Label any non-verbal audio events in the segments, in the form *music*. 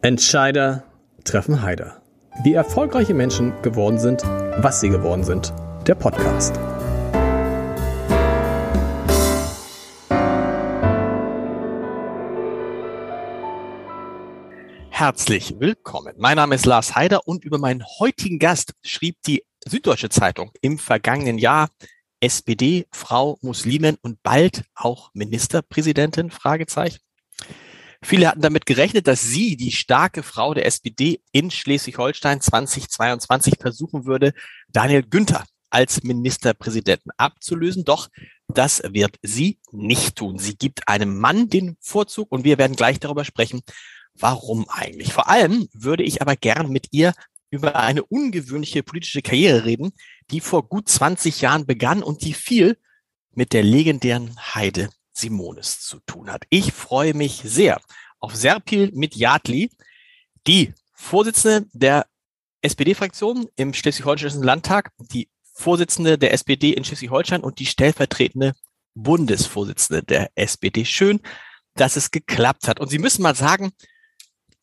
Entscheider treffen Heider. Wie erfolgreiche Menschen geworden sind, was sie geworden sind. Der Podcast. Herzlich willkommen. Mein Name ist Lars Heider und über meinen heutigen Gast schrieb die Süddeutsche Zeitung im vergangenen Jahr SPD, Frau Muslimin und bald auch Ministerpräsidentin? Fragezeichen. Viele hatten damit gerechnet, dass sie, die starke Frau der SPD in Schleswig-Holstein 2022 versuchen würde, Daniel Günther als Ministerpräsidenten abzulösen. Doch das wird sie nicht tun. Sie gibt einem Mann den Vorzug und wir werden gleich darüber sprechen, warum eigentlich. Vor allem würde ich aber gern mit ihr über eine ungewöhnliche politische Karriere reden, die vor gut 20 Jahren begann und die viel mit der legendären Heide Simones zu tun hat. Ich freue mich sehr auf Serpil Mitjatli, die Vorsitzende der SPD-Fraktion im Schleswig-Holsteinischen Landtag, die Vorsitzende der SPD in Schleswig-Holstein und die stellvertretende Bundesvorsitzende der SPD. Schön, dass es geklappt hat. Und Sie müssen mal sagen,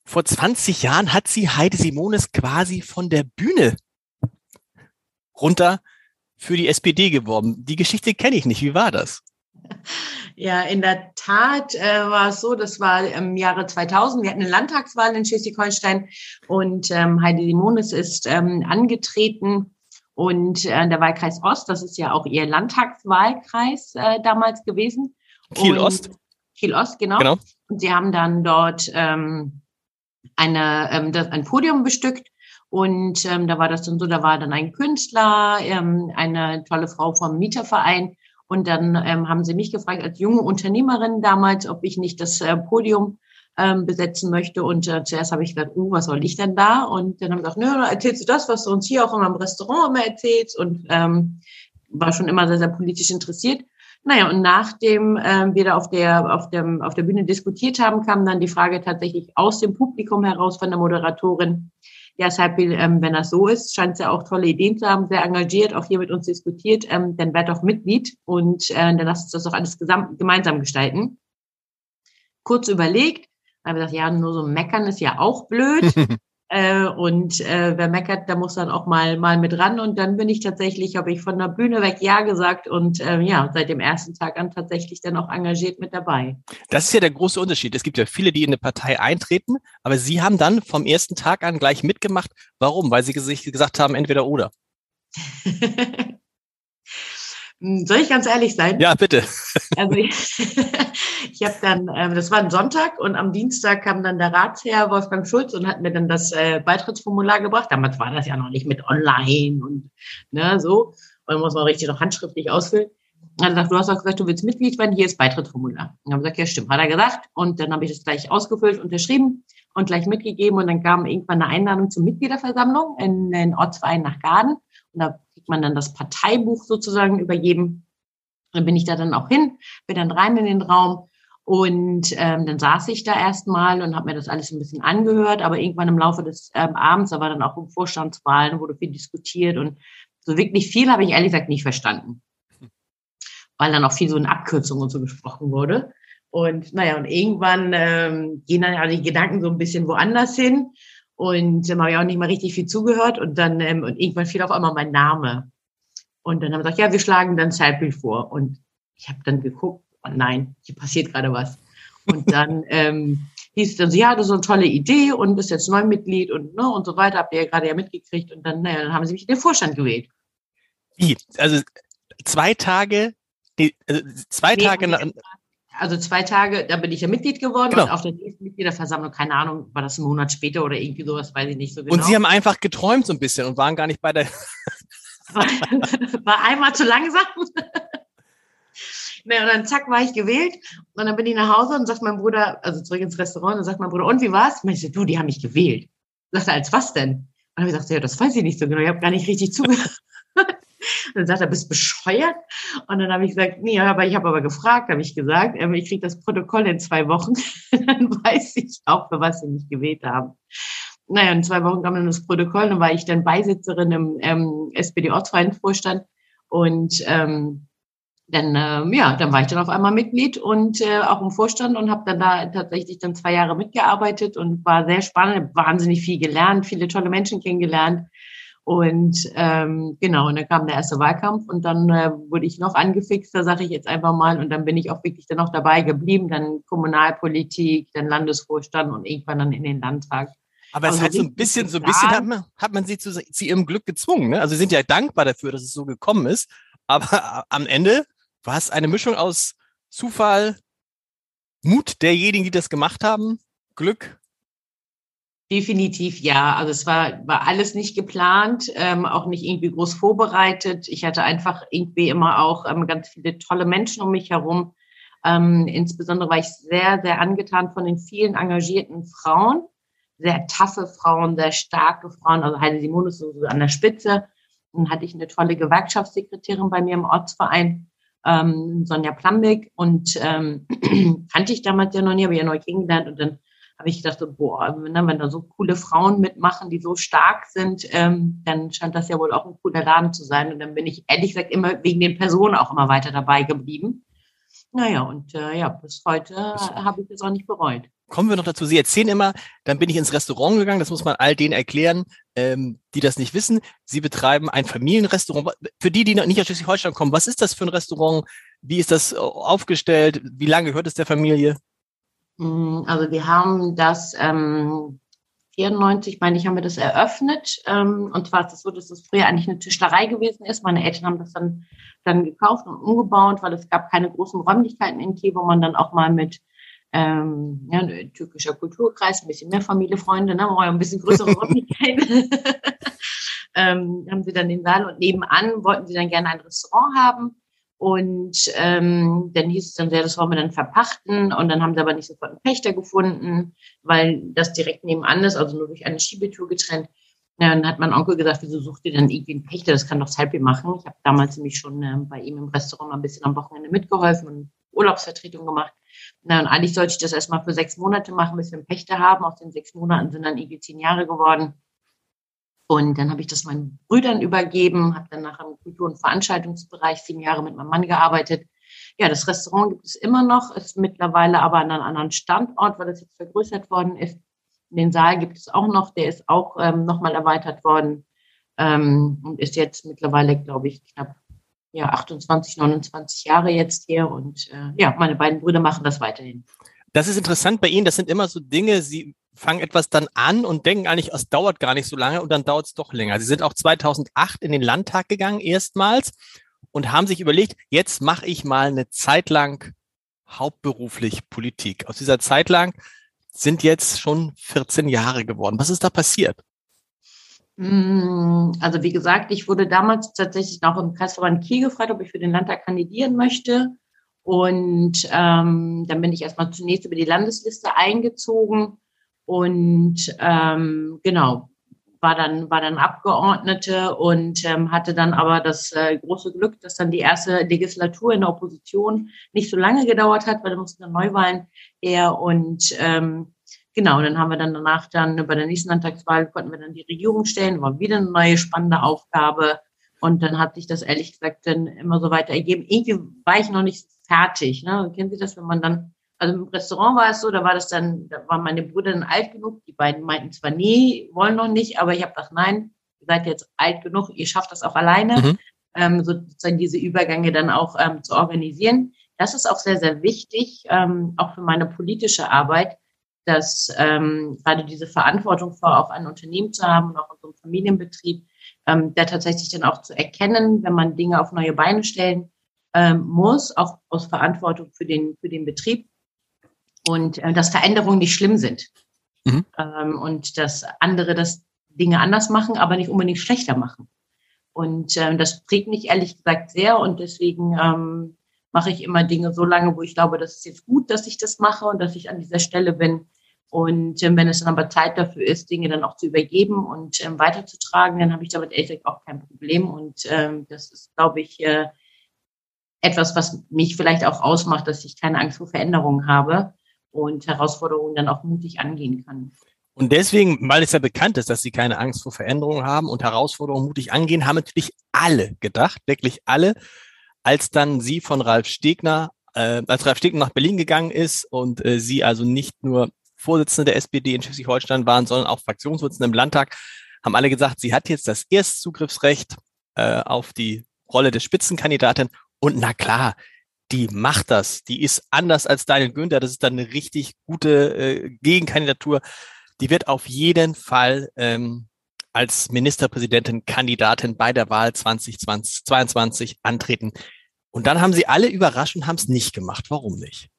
vor 20 Jahren hat sie Heide Simones quasi von der Bühne runter für die SPD geworben. Die Geschichte kenne ich nicht. Wie war das? Ja, in der Tat äh, war es so, das war im Jahre 2000. Wir hatten eine Landtagswahl in Schleswig-Holstein und ähm, Heidi Simones ist ähm, angetreten und äh, der Wahlkreis Ost, das ist ja auch ihr Landtagswahlkreis äh, damals gewesen. Kiel Ost. Kiel Ost, genau. genau. Und sie haben dann dort ähm, eine, ähm, das, ein Podium bestückt und ähm, da war das dann so, da war dann ein Künstler, ähm, eine tolle Frau vom Mieterverein und dann ähm, haben sie mich gefragt als junge Unternehmerin damals, ob ich nicht das äh, Podium ähm, besetzen möchte. Und äh, zuerst habe ich gedacht, uh, was soll ich denn da? Und dann haben sie gesagt, nö, erzählst du das, was du uns hier auch immer im Restaurant immer erzählst. Und ähm, war schon immer sehr, sehr politisch interessiert. Naja, und nachdem ähm, wir da auf der, auf, dem, auf der Bühne diskutiert haben, kam dann die Frage tatsächlich aus dem Publikum heraus von der Moderatorin, ja, Saipil, ähm, wenn das so ist, scheint es ja auch tolle Ideen zu haben, sehr engagiert, auch hier mit uns diskutiert, ähm, dann werd doch Mitglied und äh, dann lasst uns das doch alles gemeinsam gestalten. Kurz überlegt, haben wir gesagt, ja, nur so meckern ist ja auch blöd. *laughs* Äh, und äh, wer meckert, der muss dann auch mal mal mit ran. Und dann bin ich tatsächlich, habe ich von der Bühne weg Ja gesagt und äh, ja, seit dem ersten Tag an tatsächlich dann auch engagiert mit dabei. Das ist ja der große Unterschied. Es gibt ja viele, die in eine Partei eintreten, aber Sie haben dann vom ersten Tag an gleich mitgemacht. Warum? Weil Sie sich gesagt haben, entweder oder. *laughs* Hm, soll ich ganz ehrlich sein? Ja, bitte. Also ich, *laughs* ich habe dann, äh, das war ein Sonntag und am Dienstag kam dann der Ratsherr Wolfgang Schulz und hat mir dann das äh, Beitrittsformular gebracht. Damals war das ja noch nicht mit online und ne, so. Und muss man richtig noch handschriftlich ausfüllen. Hat gesagt, du hast auch gesagt, du willst Mitglied werden, hier ist Beitrittsformular. Und dann habe ich gesagt, ja stimmt, hat er gesagt. Und dann habe ich das gleich ausgefüllt, unterschrieben und gleich mitgegeben. Und dann kam irgendwann eine Einladung zur Mitgliederversammlung in den Ortsverein nach Gaden. Da kriegt man dann das Parteibuch sozusagen übergeben. Dann bin ich da dann auch hin, bin dann rein in den Raum und ähm, dann saß ich da erstmal und habe mir das alles ein bisschen angehört. Aber irgendwann im Laufe des ähm, Abends, da war dann auch um Vorstandswahlen, wurde viel diskutiert und so wirklich viel habe ich ehrlich gesagt nicht verstanden. Weil dann auch viel so in Abkürzungen und so gesprochen wurde. Und naja, und irgendwann ähm, gehen dann ja die Gedanken so ein bisschen woanders hin. Und ähm, habe ich auch nicht mal richtig viel zugehört. Und dann, ähm, und irgendwann fiel auf einmal mein Name. Und dann haben wir gesagt, ja, wir schlagen dann Zeitbild vor. Und ich habe dann geguckt, oh nein, hier passiert gerade was. Und *laughs* dann ähm, hieß es dann so, ja, das ist eine tolle Idee und bist jetzt Neumitglied und, ne, und so weiter, habt ihr ja gerade ja mitgekriegt. Und dann, naja, dann haben sie mich in den Vorstand gewählt. Wie? Also zwei Tage, die, also zwei nee, Tage nach, also zwei Tage, da bin ich ja Mitglied geworden genau. und auf der nächsten Mitgliederversammlung, keine Ahnung, war das ein Monat später oder irgendwie sowas, weiß ich nicht so genau. Und Sie haben einfach geträumt so ein bisschen und waren gar nicht bei der. war, *laughs* *laughs* war einmal zu langsam. ne, und dann zack, war ich gewählt. Und dann bin ich nach Hause und sagt mein Bruder, also zurück ins Restaurant, und sagt mein Bruder, und wie war's? Und ich so, du, die haben mich gewählt. Sagt er, als was denn? Und dann habe ich gesagt, ja, das weiß ich nicht so genau, ich habe gar nicht richtig zugehört. Dann sagt er, bist bescheuert? Und dann habe ich gesagt, nee, aber ich habe aber gefragt, habe ich gesagt, ähm, ich kriege das Protokoll in zwei Wochen, *laughs* dann weiß ich auch, für was sie mich gewählt haben. Naja, in zwei Wochen kam dann das Protokoll, dann war ich dann Beisitzerin im ähm, SPD-Ortsvereinsvorstand und ähm, dann, ähm, ja, dann war ich dann auf einmal Mitglied und äh, auch im Vorstand und habe dann da tatsächlich dann zwei Jahre mitgearbeitet und war sehr spannend, wahnsinnig viel gelernt, viele tolle Menschen kennengelernt. Und ähm, genau, und dann kam der erste Wahlkampf und dann äh, wurde ich noch angefixt, da sage ich jetzt einfach mal, und dann bin ich auch wirklich dann noch dabei geblieben, dann Kommunalpolitik, dann Landesvorstand und irgendwann dann in den Landtag. Aber es also hat so ein bisschen, so ein bisschen hat man, hat man sie zu, zu ihrem Glück gezwungen. Ne? Also sie sind ja dankbar dafür, dass es so gekommen ist. Aber *laughs* am Ende war es eine Mischung aus Zufall, Mut derjenigen, die das gemacht haben, Glück Definitiv ja. Also es war, war alles nicht geplant, ähm, auch nicht irgendwie groß vorbereitet. Ich hatte einfach irgendwie immer auch ähm, ganz viele tolle Menschen um mich herum. Ähm, insbesondere war ich sehr, sehr angetan von den vielen engagierten Frauen, sehr taffe Frauen, sehr starke Frauen. Also Heide Simone ist so an der Spitze. Dann hatte ich eine tolle Gewerkschaftssekretärin bei mir im Ortsverein, ähm, Sonja Plambeck. Und ähm, *clears throat* kannte ich damals ja noch nie, habe ich ja neu kennengelernt. Und dann habe ich gedacht, so, boah, wenn, wenn da so coole Frauen mitmachen, die so stark sind, ähm, dann scheint das ja wohl auch ein cooler Laden zu sein. Und dann bin ich ehrlich gesagt immer wegen den Personen auch immer weiter dabei geblieben. Naja, und äh, ja, bis heute habe ich das auch nicht bereut. Kommen wir noch dazu. Sie erzählen immer, dann bin ich ins Restaurant gegangen. Das muss man all denen erklären, ähm, die das nicht wissen. Sie betreiben ein Familienrestaurant. Für die, die nicht aus Schleswig-Holstein kommen, was ist das für ein Restaurant? Wie ist das äh, aufgestellt? Wie lange gehört es der Familie? Mm, also wir haben das ähm, 94, meine ich, haben wir das eröffnet. Ähm, und zwar ist es so, dass es früher eigentlich eine Tischlerei gewesen ist. Meine Eltern haben das dann, dann gekauft und umgebaut, weil es gab keine großen Räumlichkeiten in Kiel, wo man dann auch mal mit ähm, ja, türkischer Kulturkreis, ein bisschen mehr Familie, Freunde, ne, ein bisschen größere *laughs* Räumlichkeiten. *laughs* ähm, haben sie dann den Saal und nebenan wollten sie dann gerne ein Restaurant haben. Und ähm, dann hieß es dann sehr, das wollen wir dann verpachten. Und dann haben sie aber nicht sofort einen Pächter gefunden, weil das direkt nebenan ist, also nur durch eine Schiebetour getrennt. Ja, dann hat mein Onkel gesagt, wieso sucht ihr dann irgendwie einen Pächter? Das kann doch Salpi machen. Ich habe damals nämlich schon äh, bei ihm im Restaurant ein bisschen am Wochenende mitgeholfen und Urlaubsvertretung gemacht. Na, und eigentlich sollte ich das erstmal für sechs Monate machen, bis wir einen Pächter haben. Aus den sechs Monaten sind dann irgendwie zehn Jahre geworden. Und dann habe ich das meinen Brüdern übergeben, habe dann nachher im Kultur- und Veranstaltungsbereich sieben Jahre mit meinem Mann gearbeitet. Ja, das Restaurant gibt es immer noch, ist mittlerweile aber an einem anderen Standort, weil das jetzt vergrößert worden ist. Den Saal gibt es auch noch, der ist auch ähm, nochmal erweitert worden ähm, und ist jetzt mittlerweile, glaube ich, knapp ja, 28, 29 Jahre jetzt hier. Und äh, ja, meine beiden Brüder machen das weiterhin. Das ist interessant bei Ihnen, das sind immer so Dinge, Sie fangen etwas dann an und denken eigentlich, es dauert gar nicht so lange und dann dauert es doch länger. Sie sind auch 2008 in den Landtag gegangen, erstmals, und haben sich überlegt, jetzt mache ich mal eine Zeit lang hauptberuflich Politik. Aus dieser Zeit lang sind jetzt schon 14 Jahre geworden. Was ist da passiert? Mm, also wie gesagt, ich wurde damals tatsächlich noch im Kreisverband Kiel gefragt, ob ich für den Landtag kandidieren möchte. Und ähm, dann bin ich erstmal zunächst über die Landesliste eingezogen und ähm, genau, war dann, war dann Abgeordnete und ähm, hatte dann aber das äh, große Glück, dass dann die erste Legislatur in der Opposition nicht so lange gedauert hat, weil da mussten dann Neuwahlen her und ähm, genau, dann haben wir dann danach dann bei der nächsten Landtagswahl konnten wir dann die Regierung stellen, war wieder eine neue spannende Aufgabe und dann hat sich das ehrlich gesagt dann immer so weiter ergeben. Irgendwie war ich noch nicht fertig. Ne? Kennen Sie das, wenn man dann also im Restaurant war es so, da war das dann, da waren meine Brüder dann alt genug. Die beiden meinten zwar nie, wollen noch nicht, aber ich habe gesagt, nein, ihr seid jetzt alt genug, ihr schafft das auch alleine, mhm. ähm, sozusagen diese Übergänge dann auch ähm, zu organisieren. Das ist auch sehr, sehr wichtig, ähm, auch für meine politische Arbeit, dass ähm, gerade diese Verantwortung vor auch ein Unternehmen zu haben und auch in so einem Familienbetrieb, ähm, der tatsächlich dann auch zu erkennen, wenn man Dinge auf neue Beine stellen ähm, muss, auch aus Verantwortung für den, für den Betrieb und äh, dass Veränderungen nicht schlimm sind. Mhm. Ähm, und dass andere das Dinge anders machen, aber nicht unbedingt schlechter machen. Und ähm, das prägt mich ehrlich gesagt sehr und deswegen ähm, mache ich immer Dinge so lange, wo ich glaube, das ist jetzt gut, dass ich das mache und dass ich an dieser Stelle bin. Und ähm, wenn es dann aber Zeit dafür ist, Dinge dann auch zu übergeben und ähm, weiterzutragen, dann habe ich damit ehrlich gesagt auch kein Problem. Und ähm, das ist, glaube ich, äh, etwas, was mich vielleicht auch ausmacht, dass ich keine Angst vor Veränderungen habe und Herausforderungen dann auch mutig angehen kann. Und deswegen, weil es ja bekannt ist, dass sie keine Angst vor Veränderungen haben und Herausforderungen mutig angehen, haben natürlich alle gedacht, wirklich alle, als dann sie von Ralf Stegner, äh, als Ralf Stegner nach Berlin gegangen ist und äh, sie also nicht nur Vorsitzende der SPD in Schleswig-Holstein waren, sondern auch Fraktionsvorsitzende im Landtag, haben alle gesagt, sie hat jetzt das Erstzugriffsrecht äh, auf die Rolle des Spitzenkandidaten. Und na klar, die macht das. Die ist anders als Daniel Günther. Das ist dann eine richtig gute äh, Gegenkandidatur. Die wird auf jeden Fall ähm, als Ministerpräsidentin Kandidatin bei der Wahl 2022 antreten. Und dann haben sie alle überrascht und haben es nicht gemacht. Warum nicht?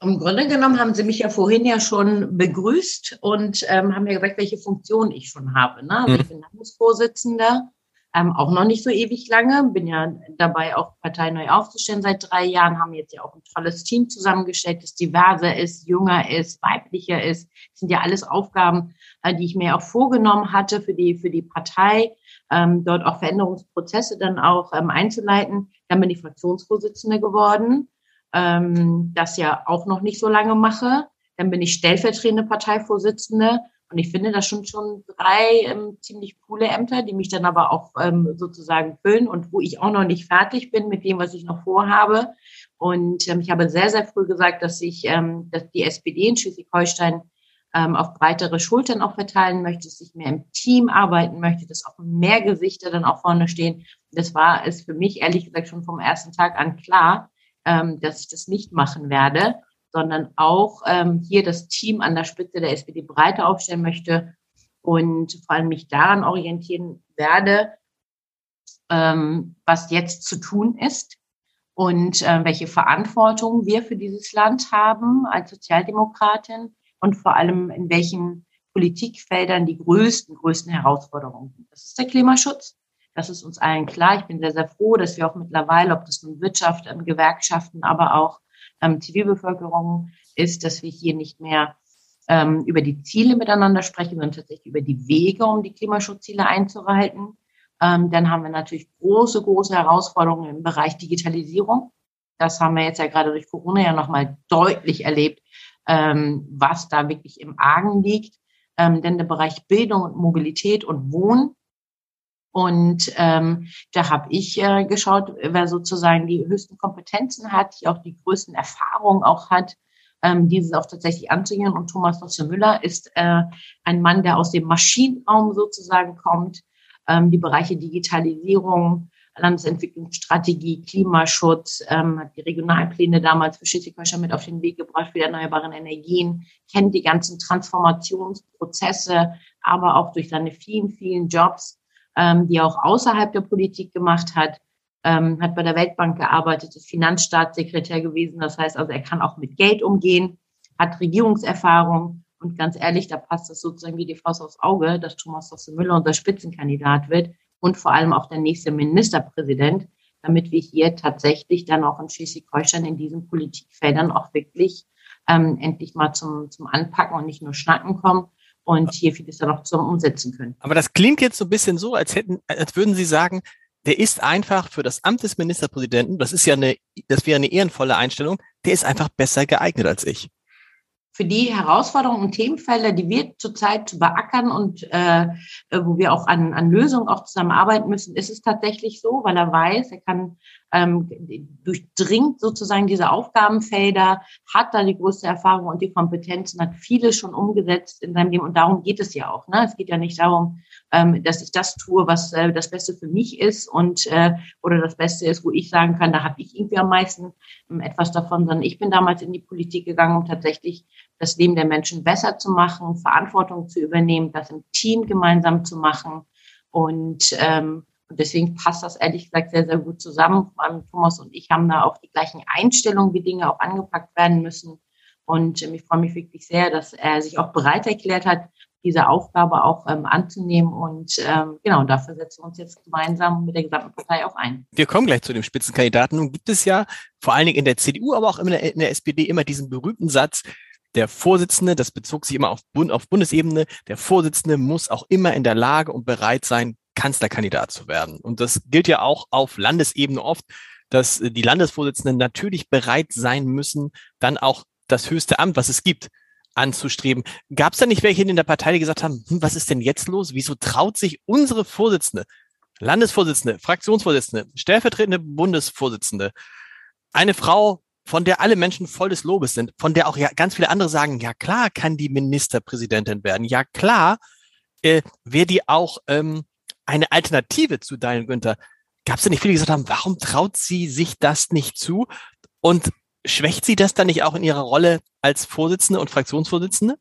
Im Grunde genommen haben Sie mich ja vorhin ja schon begrüßt und ähm, haben mir gesagt, welche Funktion ich schon habe. Ne? Also mhm. Ich bin Landesvorsitzender, ähm, auch noch nicht so ewig lange, bin ja dabei, auch Partei neu aufzustellen seit drei Jahren, haben jetzt ja auch ein tolles Team zusammengestellt, das diverser ist, jünger ist, weiblicher ist. Das sind ja alles Aufgaben, äh, die ich mir auch vorgenommen hatte für die, für die Partei, ähm, dort auch Veränderungsprozesse dann auch ähm, einzuleiten. Dann bin ich Fraktionsvorsitzende geworden ähm, das ja auch noch nicht so lange mache. Dann bin ich stellvertretende Parteivorsitzende und ich finde das schon schon drei ähm, ziemlich coole Ämter, die mich dann aber auch ähm, sozusagen füllen und wo ich auch noch nicht fertig bin mit dem, was ich noch vorhabe. Und ähm, ich habe sehr, sehr früh gesagt, dass ich ähm, dass die SPD in Schleswig-Holstein ähm, auf breitere Schultern auch verteilen möchte, dass ich mehr im Team arbeiten möchte, dass auch mehr Gesichter dann auch vorne stehen. Das war es für mich ehrlich gesagt schon vom ersten Tag an klar, ähm, dass ich das nicht machen werde, sondern auch ähm, hier das Team an der Spitze der SPD breiter aufstellen möchte und vor allem mich daran orientieren werde, ähm, was jetzt zu tun ist und äh, welche Verantwortung wir für dieses Land haben als Sozialdemokratin und vor allem in welchen Politikfeldern die größten, größten Herausforderungen sind. Das ist der Klimaschutz. Das ist uns allen klar. Ich bin sehr, sehr froh, dass wir auch mittlerweile, ob das nun Wirtschaft, Gewerkschaften, aber auch ähm, Zivilbevölkerung ist, dass wir hier nicht mehr ähm, über die Ziele miteinander sprechen, sondern tatsächlich über die Wege, um die Klimaschutzziele einzuhalten. Ähm, dann haben wir natürlich große, große Herausforderungen im Bereich Digitalisierung. Das haben wir jetzt ja gerade durch Corona ja nochmal deutlich erlebt, ähm, was da wirklich im Argen liegt. Ähm, denn der Bereich Bildung und Mobilität und Wohnen und ähm, da habe ich äh, geschaut, wer sozusagen die höchsten Kompetenzen hat, die auch die größten Erfahrungen auch hat, ähm, dieses auch tatsächlich anzugehen. Und Thomas Nosse Müller ist äh, ein Mann, der aus dem Maschinenraum sozusagen kommt, ähm, die Bereiche Digitalisierung, Landesentwicklungsstrategie, Klimaschutz, ähm, hat die Regionalpläne damals für Schleswig-Holstein mit auf den Weg gebracht für erneuerbare Energien, kennt die ganzen Transformationsprozesse, aber auch durch seine vielen, vielen Jobs ähm, die auch außerhalb der Politik gemacht hat, ähm, hat bei der Weltbank gearbeitet, ist Finanzstaatssekretär gewesen. Das heißt also, er kann auch mit Geld umgehen, hat Regierungserfahrung und ganz ehrlich, da passt es sozusagen wie die Faust aufs Auge, dass Thomas Dosse Müller unser Spitzenkandidat wird und vor allem auch der nächste Ministerpräsident, damit wir hier tatsächlich dann auch in Schleswig-Holstein in diesen Politikfeldern auch wirklich ähm, endlich mal zum, zum Anpacken und nicht nur Schnacken kommen, und hier vieles dann auch zusammen umsetzen können. Aber das klingt jetzt so ein bisschen so, als hätten, als würden Sie sagen, der ist einfach für das Amt des Ministerpräsidenten, das ist ja eine, das wäre eine ehrenvolle Einstellung, der ist einfach besser geeignet als ich für die Herausforderungen und Themenfelder, die wir zurzeit beackern und äh, wo wir auch an, an Lösungen auch zusammenarbeiten müssen, ist es tatsächlich so, weil er weiß, er kann ähm, durchdringt sozusagen diese Aufgabenfelder, hat da die größte Erfahrung und die Kompetenzen, hat vieles schon umgesetzt in seinem Leben und darum geht es ja auch. Ne? Es geht ja nicht darum, ähm, dass ich das tue, was äh, das Beste für mich ist und äh, oder das Beste ist, wo ich sagen kann, da habe ich irgendwie am meisten ähm, etwas davon, sondern ich bin damals in die Politik gegangen, um tatsächlich das Leben der Menschen besser zu machen, Verantwortung zu übernehmen, das im Team gemeinsam zu machen und ähm, und deswegen passt das ehrlich gesagt sehr, sehr gut zusammen. Thomas und ich haben da auch die gleichen Einstellungen, wie Dinge auch angepackt werden müssen. Und ähm, ich freue mich wirklich sehr, dass er sich auch bereit erklärt hat, diese Aufgabe auch ähm, anzunehmen. Und ähm, genau, dafür setzen wir uns jetzt gemeinsam mit der gesamten Partei auch ein. Wir kommen gleich zu dem Spitzenkandidaten. Nun gibt es ja vor allen Dingen in der CDU, aber auch in der, in der SPD immer diesen berühmten Satz, der Vorsitzende, das bezog sich immer auf, Bund, auf Bundesebene, der Vorsitzende muss auch immer in der Lage und bereit sein, Kanzlerkandidat zu werden. Und das gilt ja auch auf Landesebene oft, dass die Landesvorsitzenden natürlich bereit sein müssen, dann auch das höchste Amt, was es gibt, anzustreben. Gab es da nicht welche in der Partei, die gesagt haben, hm, was ist denn jetzt los? Wieso traut sich unsere Vorsitzende Landesvorsitzende, Fraktionsvorsitzende, stellvertretende Bundesvorsitzende, eine Frau, von der alle Menschen voll des Lobes sind, von der auch ja ganz viele andere sagen, ja klar kann die Ministerpräsidentin werden, ja klar äh, wäre die auch ähm, eine Alternative zu Daniel Günther. Gab es denn nicht viele, die gesagt haben, warum traut sie sich das nicht zu? Und schwächt sie das dann nicht auch in ihrer Rolle als Vorsitzende und Fraktionsvorsitzende?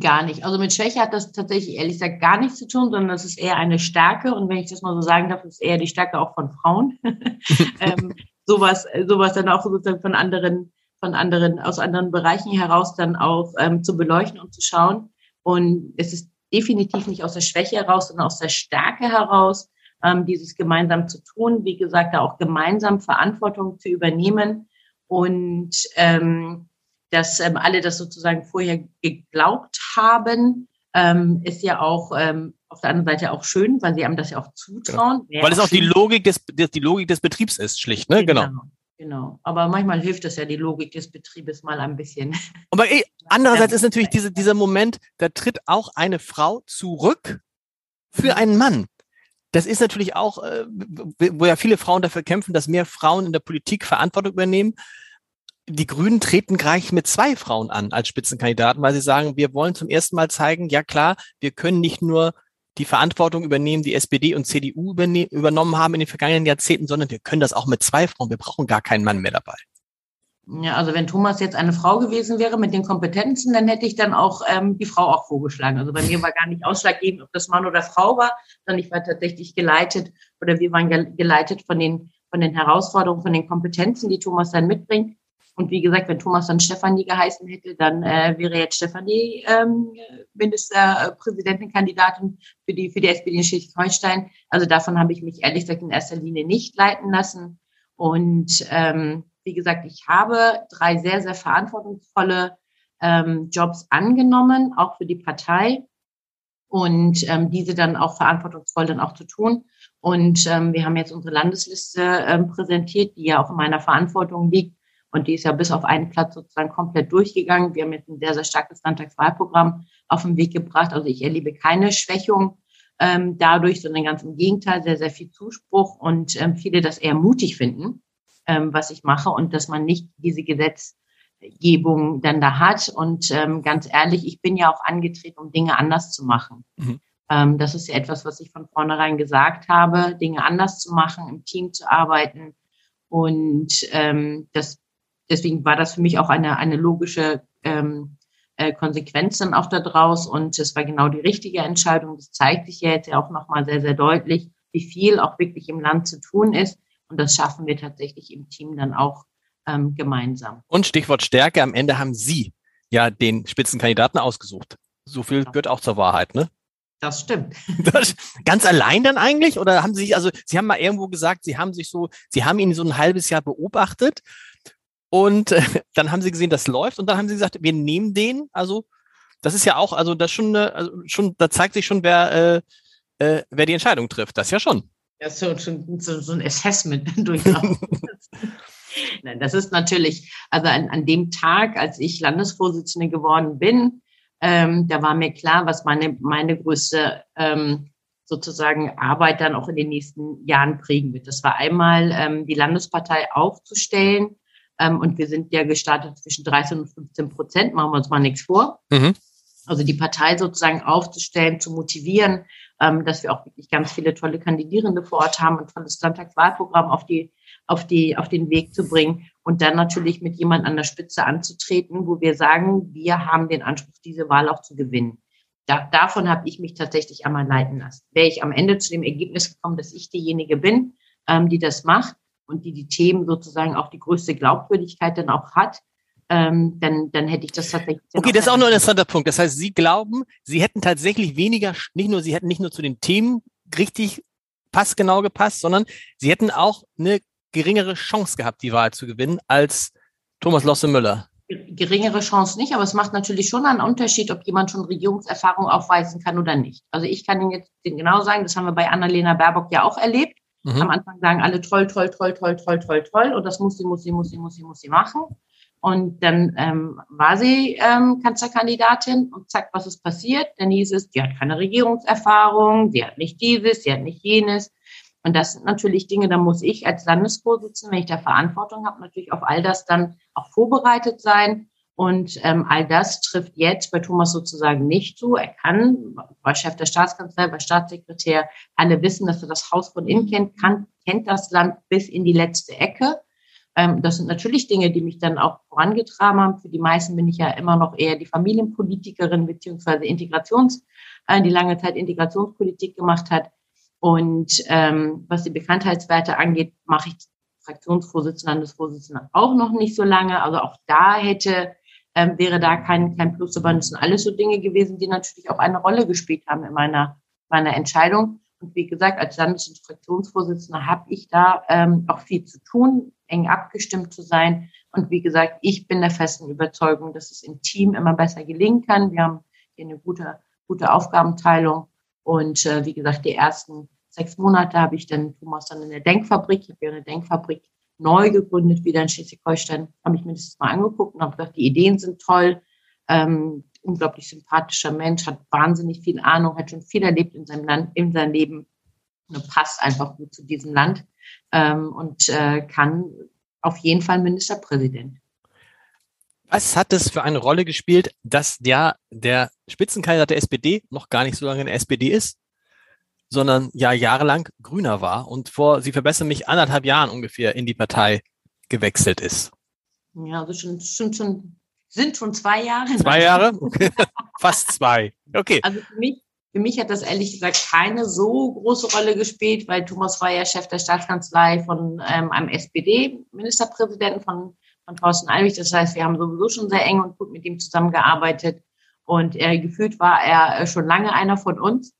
Gar nicht. Also mit Schwäche hat das tatsächlich ehrlich gesagt gar nichts zu tun, sondern das ist eher eine Stärke. Und wenn ich das mal so sagen darf, ist eher die Stärke auch von Frauen. *laughs* ähm, sowas, sowas dann auch sozusagen von anderen, von anderen, aus anderen Bereichen heraus dann auch ähm, zu beleuchten und zu schauen. Und es ist definitiv nicht aus der Schwäche heraus, sondern aus der Stärke heraus, ähm, dieses gemeinsam zu tun. Wie gesagt, da auch gemeinsam Verantwortung zu übernehmen und ähm, dass ähm, alle das sozusagen vorher geglaubt haben, ähm, ist ja auch ähm, auf der anderen Seite auch schön, weil sie einem das ja auch zutrauen. Genau. Weil es auch die Logik des, die Logik des Betriebs ist, schlicht, ne? Genau. genau. Genau. Aber manchmal hilft es ja, die Logik des Betriebes mal ein bisschen. *laughs* Aber ey, andererseits ist natürlich diese, dieser Moment, da tritt auch eine Frau zurück für einen Mann. Das ist natürlich auch, äh, wo ja viele Frauen dafür kämpfen, dass mehr Frauen in der Politik Verantwortung übernehmen die Grünen treten gleich mit zwei Frauen an als Spitzenkandidaten, weil sie sagen, wir wollen zum ersten Mal zeigen, ja klar, wir können nicht nur die Verantwortung übernehmen, die SPD und CDU übernommen haben in den vergangenen Jahrzehnten, sondern wir können das auch mit zwei Frauen. Wir brauchen gar keinen Mann mehr dabei. Ja, also wenn Thomas jetzt eine Frau gewesen wäre mit den Kompetenzen, dann hätte ich dann auch ähm, die Frau auch vorgeschlagen. Also bei mir war gar nicht ausschlaggebend, ob das Mann oder Frau war, sondern ich war tatsächlich geleitet oder wir waren geleitet von den von den Herausforderungen, von den Kompetenzen, die Thomas dann mitbringt. Und wie gesagt, wenn Thomas dann Stefanie geheißen hätte, dann äh, wäre jetzt Stefanie ähm, Ministerpräsidentenkandidatin für die, für die SPD in Schleswig-Holstein. Also davon habe ich mich ehrlich gesagt in erster Linie nicht leiten lassen. Und ähm, wie gesagt, ich habe drei sehr, sehr verantwortungsvolle ähm, Jobs angenommen, auch für die Partei. Und ähm, diese dann auch verantwortungsvoll dann auch zu tun. Und ähm, wir haben jetzt unsere Landesliste ähm, präsentiert, die ja auch in meiner Verantwortung liegt und die ist ja bis auf einen Platz sozusagen komplett durchgegangen. Wir haben jetzt ein sehr, sehr starkes Landtagswahlprogramm auf den Weg gebracht. Also ich erlebe keine Schwächung ähm, dadurch, sondern ganz im Gegenteil, sehr, sehr viel Zuspruch und ähm, viele das eher mutig finden, ähm, was ich mache und dass man nicht diese Gesetzgebung dann da hat. Und ähm, ganz ehrlich, ich bin ja auch angetreten, um Dinge anders zu machen. Mhm. Ähm, das ist ja etwas, was ich von vornherein gesagt habe, Dinge anders zu machen, im Team zu arbeiten. Und ähm, das deswegen war das für mich auch eine, eine logische ähm, äh, Konsequenz dann auch daraus und es war genau die richtige Entscheidung. Das zeigt sich ja jetzt ja auch nochmal sehr, sehr deutlich, wie viel auch wirklich im Land zu tun ist und das schaffen wir tatsächlich im Team dann auch ähm, gemeinsam. Und Stichwort Stärke, am Ende haben Sie ja den Spitzenkandidaten ausgesucht. So viel gehört auch zur Wahrheit, ne? Das stimmt. *laughs* Das, ganz allein dann eigentlich? Oder haben Sie sich, also Sie haben mal irgendwo gesagt, Sie haben sich so, Sie haben ihn so ein halbes Jahr beobachtet und äh, *laughs* dann haben sie gesehen, das läuft und dann haben sie gesagt, wir nehmen den. Also das ist ja auch, also das schon, also schon, da zeigt sich schon, wer, äh, äh, wer die Entscheidung trifft. Das ja schon. Ja, so, schon so, so ein Assessment *laughs* durchaus. *laughs* Nein, das ist natürlich, also an, an dem Tag, als ich Landesvorsitzende geworden bin, ähm, da war mir klar, was meine, meine größte ähm, sozusagen Arbeit dann auch in den nächsten Jahren prägen wird. Das war einmal ähm, die Landespartei aufzustellen, ähm, und wir sind ja gestartet zwischen 13 und 15 Prozent, machen wir uns mal nichts vor. Mhm. Also die Partei sozusagen aufzustellen, zu motivieren, ähm, dass wir auch wirklich ganz viele tolle Kandidierende vor Ort haben und tolles Landtagswahlprogramm auf die, auf die, auf den Weg zu bringen und dann natürlich mit jemand an der Spitze anzutreten, wo wir sagen, wir haben den Anspruch, diese Wahl auch zu gewinnen. Da, davon habe ich mich tatsächlich einmal leiten lassen. Wäre ich am Ende zu dem Ergebnis gekommen, dass ich diejenige bin, ähm, die das macht, und die die Themen sozusagen auch die größte Glaubwürdigkeit dann auch hat, ähm, dann, dann hätte ich das tatsächlich. Okay, das ist auch noch ein interessanter Punkt. Das heißt, Sie glauben, Sie hätten tatsächlich weniger, nicht nur, Sie hätten nicht nur zu den Themen richtig passgenau gepasst, sondern Sie hätten auch eine geringere Chance gehabt, die Wahl zu gewinnen, als Thomas Losse Müller. Geringere Chance nicht, aber es macht natürlich schon einen Unterschied, ob jemand schon Regierungserfahrung aufweisen kann oder nicht. Also ich kann Ihnen jetzt genau sagen, das haben wir bei Annalena Baerbock ja auch erlebt. Mhm. Am Anfang sagen alle toll, toll, toll, toll, toll, toll, toll. Und das muss sie, muss sie, muss sie, muss sie, muss sie machen. Und dann ähm, war sie ähm, Kanzlerkandidatin und zack, was ist passiert? Dann hieß es, die hat keine Regierungserfahrung, sie hat nicht dieses, sie hat nicht jenes. Und das sind natürlich Dinge, da muss ich als Landesvorsitzende, wenn ich da Verantwortung habe, natürlich auf all das dann auch vorbereitet sein. Und ähm, all das trifft jetzt bei Thomas sozusagen nicht zu. Er kann, war Chef der Staatskanzlei, war Staatssekretär, alle wissen, dass er das Haus von innen kennt, kann, kennt das Land bis in die letzte Ecke. Ähm, das sind natürlich Dinge, die mich dann auch vorangetragen haben. Für die meisten bin ich ja immer noch eher die Familienpolitikerin beziehungsweise Integrations, äh, die lange Zeit Integrationspolitik gemacht hat. Und ähm, was die Bekanntheitswerte angeht, mache ich Fraktionsvorsitzende, Landesvorsitzende auch noch nicht so lange. Also auch da hätte, ähm, wäre da kein, kein Plus, aber das sind alles so Dinge gewesen, die natürlich auch eine Rolle gespielt haben in meiner, meiner Entscheidung. Und wie gesagt, als Landes- und Fraktionsvorsitzender habe ich da ähm, auch viel zu tun, eng abgestimmt zu sein. Und wie gesagt, ich bin der festen Überzeugung, dass es im Team immer besser gelingen kann. Wir haben hier eine gute, gute Aufgabenteilung. Und äh, wie gesagt, die ersten sechs Monate habe ich dann Thomas dann in der Denkfabrik, ich habe ja eine Denkfabrik neu gegründet, wieder in Schleswig-Holstein, habe ich mir das mal angeguckt und habe gedacht, die Ideen sind toll. Ähm, unglaublich sympathischer Mensch, hat wahnsinnig viel Ahnung, hat schon viel erlebt in seinem Land, in seinem Leben und passt einfach gut zu diesem Land ähm, und äh, kann auf jeden Fall Ministerpräsident. Was hat es für eine Rolle gespielt, dass der, der Spitzenkandidat der SPD noch gar nicht so lange in der SPD ist, sondern ja jahrelang Grüner war und vor, Sie verbessern mich, anderthalb Jahren ungefähr in die Partei gewechselt ist? Ja, also schon, schon, schon sind schon zwei Jahre. Zwei *laughs* Jahre? Fast zwei. Okay. Also für mich, für mich hat das ehrlich gesagt keine so große Rolle gespielt, weil Thomas war ja Chef der Staatskanzlei von ähm, einem SPD-Ministerpräsidenten von, von Thorsten Albig. Das heißt, wir haben sowieso schon sehr eng und gut mit ihm zusammengearbeitet. Und äh, gefühlt war er äh, schon lange einer von uns.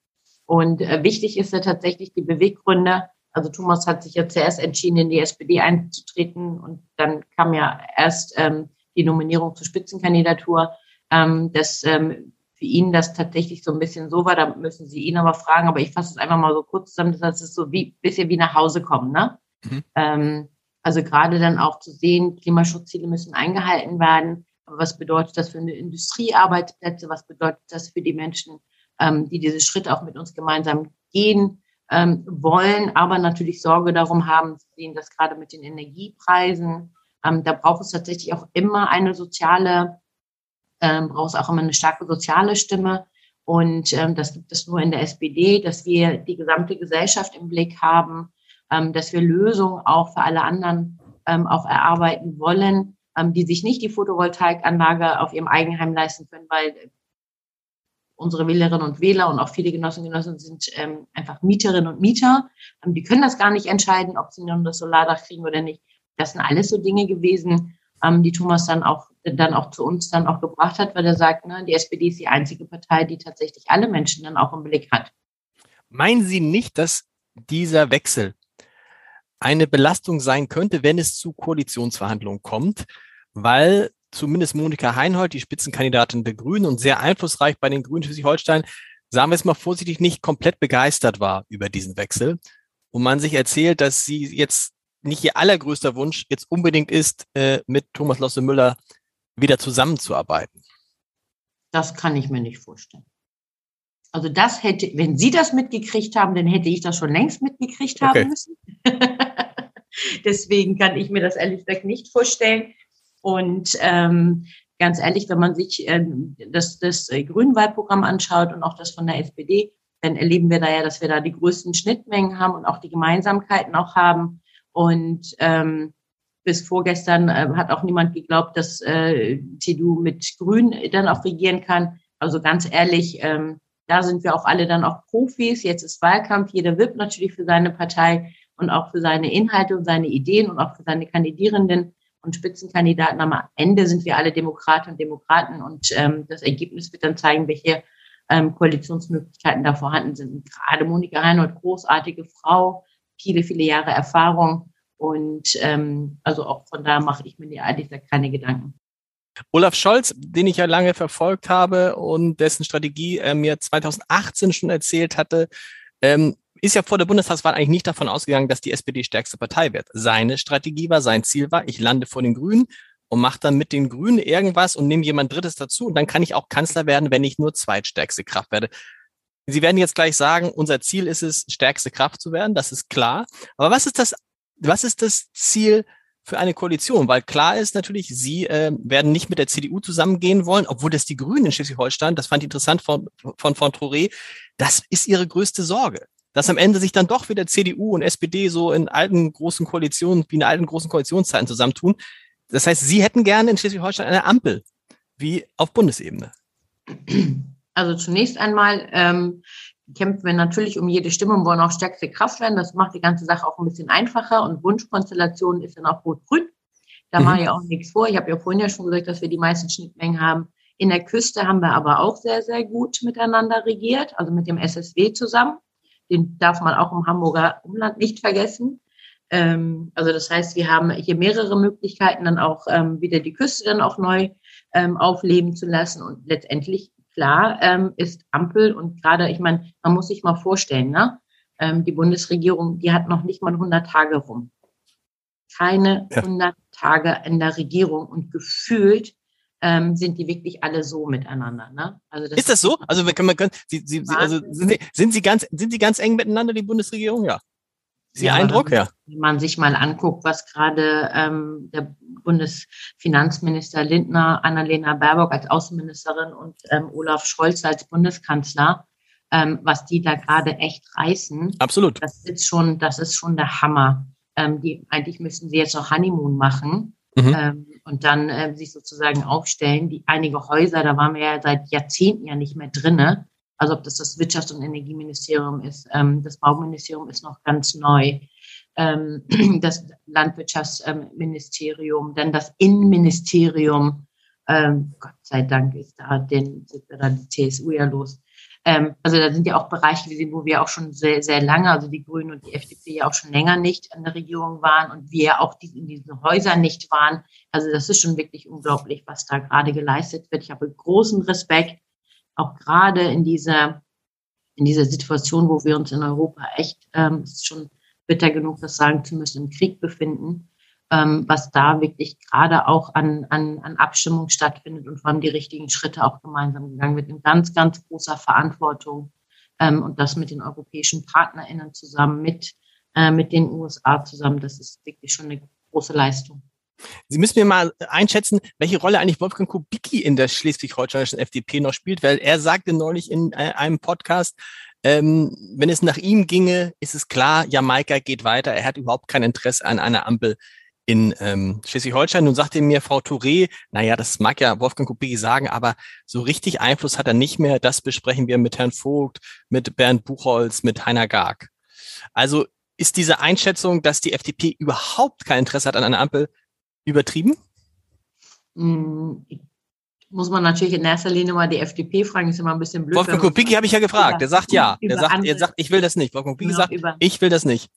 Und äh, wichtig ist ja tatsächlich die Beweggründe. Also Thomas hat sich ja zuerst entschieden, in die SPD einzutreten und dann kam ja erst ähm, die Nominierung zur Spitzenkandidatur, ähm, dass ähm, für ihn das tatsächlich so ein bisschen so war, da müssen Sie ihn aber fragen, aber ich fasse es einfach mal so kurz zusammen, das ist so wie bisschen wie nach Hause kommen, ne? Mhm. Ähm, also gerade dann auch zu sehen, Klimaschutzziele müssen eingehalten werden. Aber was bedeutet das für eine Industriearbeitsplätze? Was bedeutet das für die Menschen, ähm, die diese Schritt auch mit uns gemeinsam gehen ähm, wollen, aber natürlich Sorge darum haben, sehen, dass gerade mit den Energiepreisen, ähm, da braucht es tatsächlich auch immer eine soziale ähm, braucht es auch immer eine starke soziale Stimme. Und ähm, das gibt es nur in der SPD, dass wir die gesamte Gesellschaft im Blick haben, ähm, dass wir Lösungen auch für alle anderen ähm, auch erarbeiten wollen, ähm, die sich nicht die Photovoltaikanlage auf ihrem Eigenheim leisten können, weil unsere Wählerinnen und Wähler und auch viele Genossen und Genossen sind ähm, einfach Mieterinnen und Mieter. Ähm, die können das gar nicht entscheiden, ob sie nun das Solardach kriegen oder nicht. Das sind alles so Dinge gewesen, ähm, die Thomas dann auch dann auch zu uns dann auch gebracht hat, weil er sagt, ne, die SPD ist die einzige Partei, die tatsächlich alle Menschen dann auch im Blick hat. Meinen Sie nicht, dass dieser Wechsel eine Belastung sein könnte, wenn es zu Koalitionsverhandlungen kommt, weil zumindest Monika Heinhold, die Spitzenkandidatin der Grünen und sehr einflussreich bei den Grünen Schleswig-Holstein, sagen wir es mal vorsichtig, nicht komplett begeistert war über diesen Wechsel. Und man sich erzählt, dass sie jetzt nicht ihr allergrößter Wunsch jetzt unbedingt ist, äh, mit Thomas Losse Müller wieder zusammenzuarbeiten? Das kann ich mir nicht vorstellen. Also das hätte, wenn Sie das mitgekriegt haben, dann hätte ich das schon längst mitgekriegt haben okay. müssen. *laughs* Deswegen kann ich mir das ehrlich gesagt nicht vorstellen. Und ähm, ganz ehrlich, wenn man sich ähm, das, das äh, Grünwahlprogramm anschaut und auch das von der SPD, dann erleben wir da ja, dass wir da die größten Schnittmengen haben und auch die Gemeinsamkeiten auch haben. Und ähm, bis vorgestern äh, hat auch niemand geglaubt, dass äh, CDU mit Grün dann auch regieren kann. Also ganz ehrlich, ähm, da sind wir auch alle dann auch Profis. Jetzt ist Wahlkampf. Jeder wirbt natürlich für seine Partei und auch für seine Inhalte und seine Ideen und auch für seine Kandidierenden und Spitzenkandidaten. Am Ende sind wir alle Demokraten und Demokraten und ähm, das Ergebnis wird dann zeigen, welche ähm, Koalitionsmöglichkeiten da vorhanden sind. Und gerade Monika Reinhold, großartige Frau, viele, viele Jahre Erfahrung. Und ähm, also auch von da mache ich mir ehrlich gesagt keine Gedanken. Olaf Scholz, den ich ja lange verfolgt habe und dessen Strategie er mir 2018 schon erzählt hatte, ähm, ist ja vor der Bundestagswahl eigentlich nicht davon ausgegangen, dass die SPD stärkste Partei wird. Seine Strategie war, sein Ziel war, ich lande vor den Grünen und mache dann mit den Grünen irgendwas und nehme jemand Drittes dazu und dann kann ich auch Kanzler werden, wenn ich nur zweitstärkste Kraft werde. Sie werden jetzt gleich sagen, unser Ziel ist es, stärkste Kraft zu werden, das ist klar. Aber was ist das, was ist das Ziel für eine Koalition? Weil klar ist natürlich, Sie äh, werden nicht mit der CDU zusammengehen wollen, obwohl das die Grünen in Schleswig-Holstein, das fand ich interessant von, von, von Touré, das ist ihre größte Sorge. Dass am Ende sich dann doch wieder CDU und SPD so in alten großen Koalitionen, wie in alten großen Koalitionszeiten zusammentun. Das heißt, Sie hätten gerne in Schleswig-Holstein eine Ampel, wie auf Bundesebene. Also zunächst einmal ähm, kämpfen wir natürlich um jede Stimme und wollen auch stärkste Kraft werden. Das macht die ganze Sache auch ein bisschen einfacher und Wunschkonstellation ist dann auch rot-grün. Da mhm. mache ich auch nichts vor. Ich habe ja vorhin ja schon gesagt, dass wir die meisten Schnittmengen haben. In der Küste haben wir aber auch sehr, sehr gut miteinander regiert, also mit dem SSW zusammen. Den darf man auch im Hamburger Umland nicht vergessen. Ähm, also das heißt, wir haben hier mehrere Möglichkeiten, dann auch ähm, wieder die Küste dann auch neu ähm, aufleben zu lassen. Und letztendlich klar ähm, ist Ampel und gerade, ich meine, man muss sich mal vorstellen, ne? Ähm, die Bundesregierung, die hat noch nicht mal 100 Tage rum. Keine ja. 100 Tage in der Regierung und gefühlt ähm, sind die wirklich alle so miteinander. Ne? Also das ist das so? Also wir können, wir können Sie, Sie, Sie, also sind, Sie, sind Sie ganz sind Sie ganz eng miteinander die Bundesregierung? Ja. Ist Ihr ja, Eindruck, ja. Wenn man sich mal anguckt, was gerade ähm, der Bundesfinanzminister Lindner, Annalena Baerbock als Außenministerin und ähm, Olaf Scholz als Bundeskanzler, ähm, was die da gerade echt reißen. Absolut. Das ist schon, das ist schon der Hammer. Ähm, die, eigentlich müssten sie jetzt noch Honeymoon machen. Mhm. Ähm, und dann äh, sich sozusagen aufstellen. Die einige Häuser, da waren wir ja seit Jahrzehnten ja nicht mehr drinne. Also ob das das Wirtschafts- und Energieministerium ist, ähm, das Bauministerium ist noch ganz neu, ähm, *clears throat* das Landwirtschaftsministerium, dann das Innenministerium. Ähm, Gott sei Dank ist da, den, da die CSU ja los. Ähm, also da sind ja auch Bereiche gesehen, wo wir auch schon sehr, sehr lange, also die Grünen und die FDP ja auch schon länger nicht in der Regierung waren und wir auch die, in diesen Häusern nicht waren. Also das ist schon wirklich unglaublich, was da gerade geleistet wird. Ich habe großen Respekt auch gerade in dieser, in dieser Situation, wo wir uns in Europa echt, ähm, ist schon bitter genug, das sagen zu müssen, im Krieg befinden, ähm, was da wirklich gerade auch an, an, an Abstimmung stattfindet und vor allem die richtigen Schritte auch gemeinsam gegangen wird, in ganz, ganz großer Verantwortung ähm, und das mit den europäischen PartnerInnen zusammen, mit, äh, mit den USA zusammen, das ist wirklich schon eine große Leistung. Sie müssen mir mal einschätzen, welche Rolle eigentlich Wolfgang Kubicki in der schleswig-holsteinischen FDP noch spielt, weil er sagte neulich in äh, einem Podcast, ähm, wenn es nach ihm ginge, ist es klar, Jamaika geht weiter. Er hat überhaupt kein Interesse an einer Ampel in ähm, Schleswig-Holstein. Nun sagte mir Frau Touré, naja, das mag ja Wolfgang Kubicki sagen, aber so richtig Einfluss hat er nicht mehr. Das besprechen wir mit Herrn Vogt, mit Bernd Buchholz, mit Heiner Garg. Also ist diese Einschätzung, dass die FDP überhaupt kein Interesse hat an einer Ampel, übertrieben? Hm, muss man natürlich in erster Linie mal die FDP fragen, ist immer ein bisschen blöd. Wolfgang Kubicki habe ich ja gefragt, der sagt ja. Der sagt, er sagt, ich will das nicht. Wolfgang Kubicki sagt, ich will das nicht.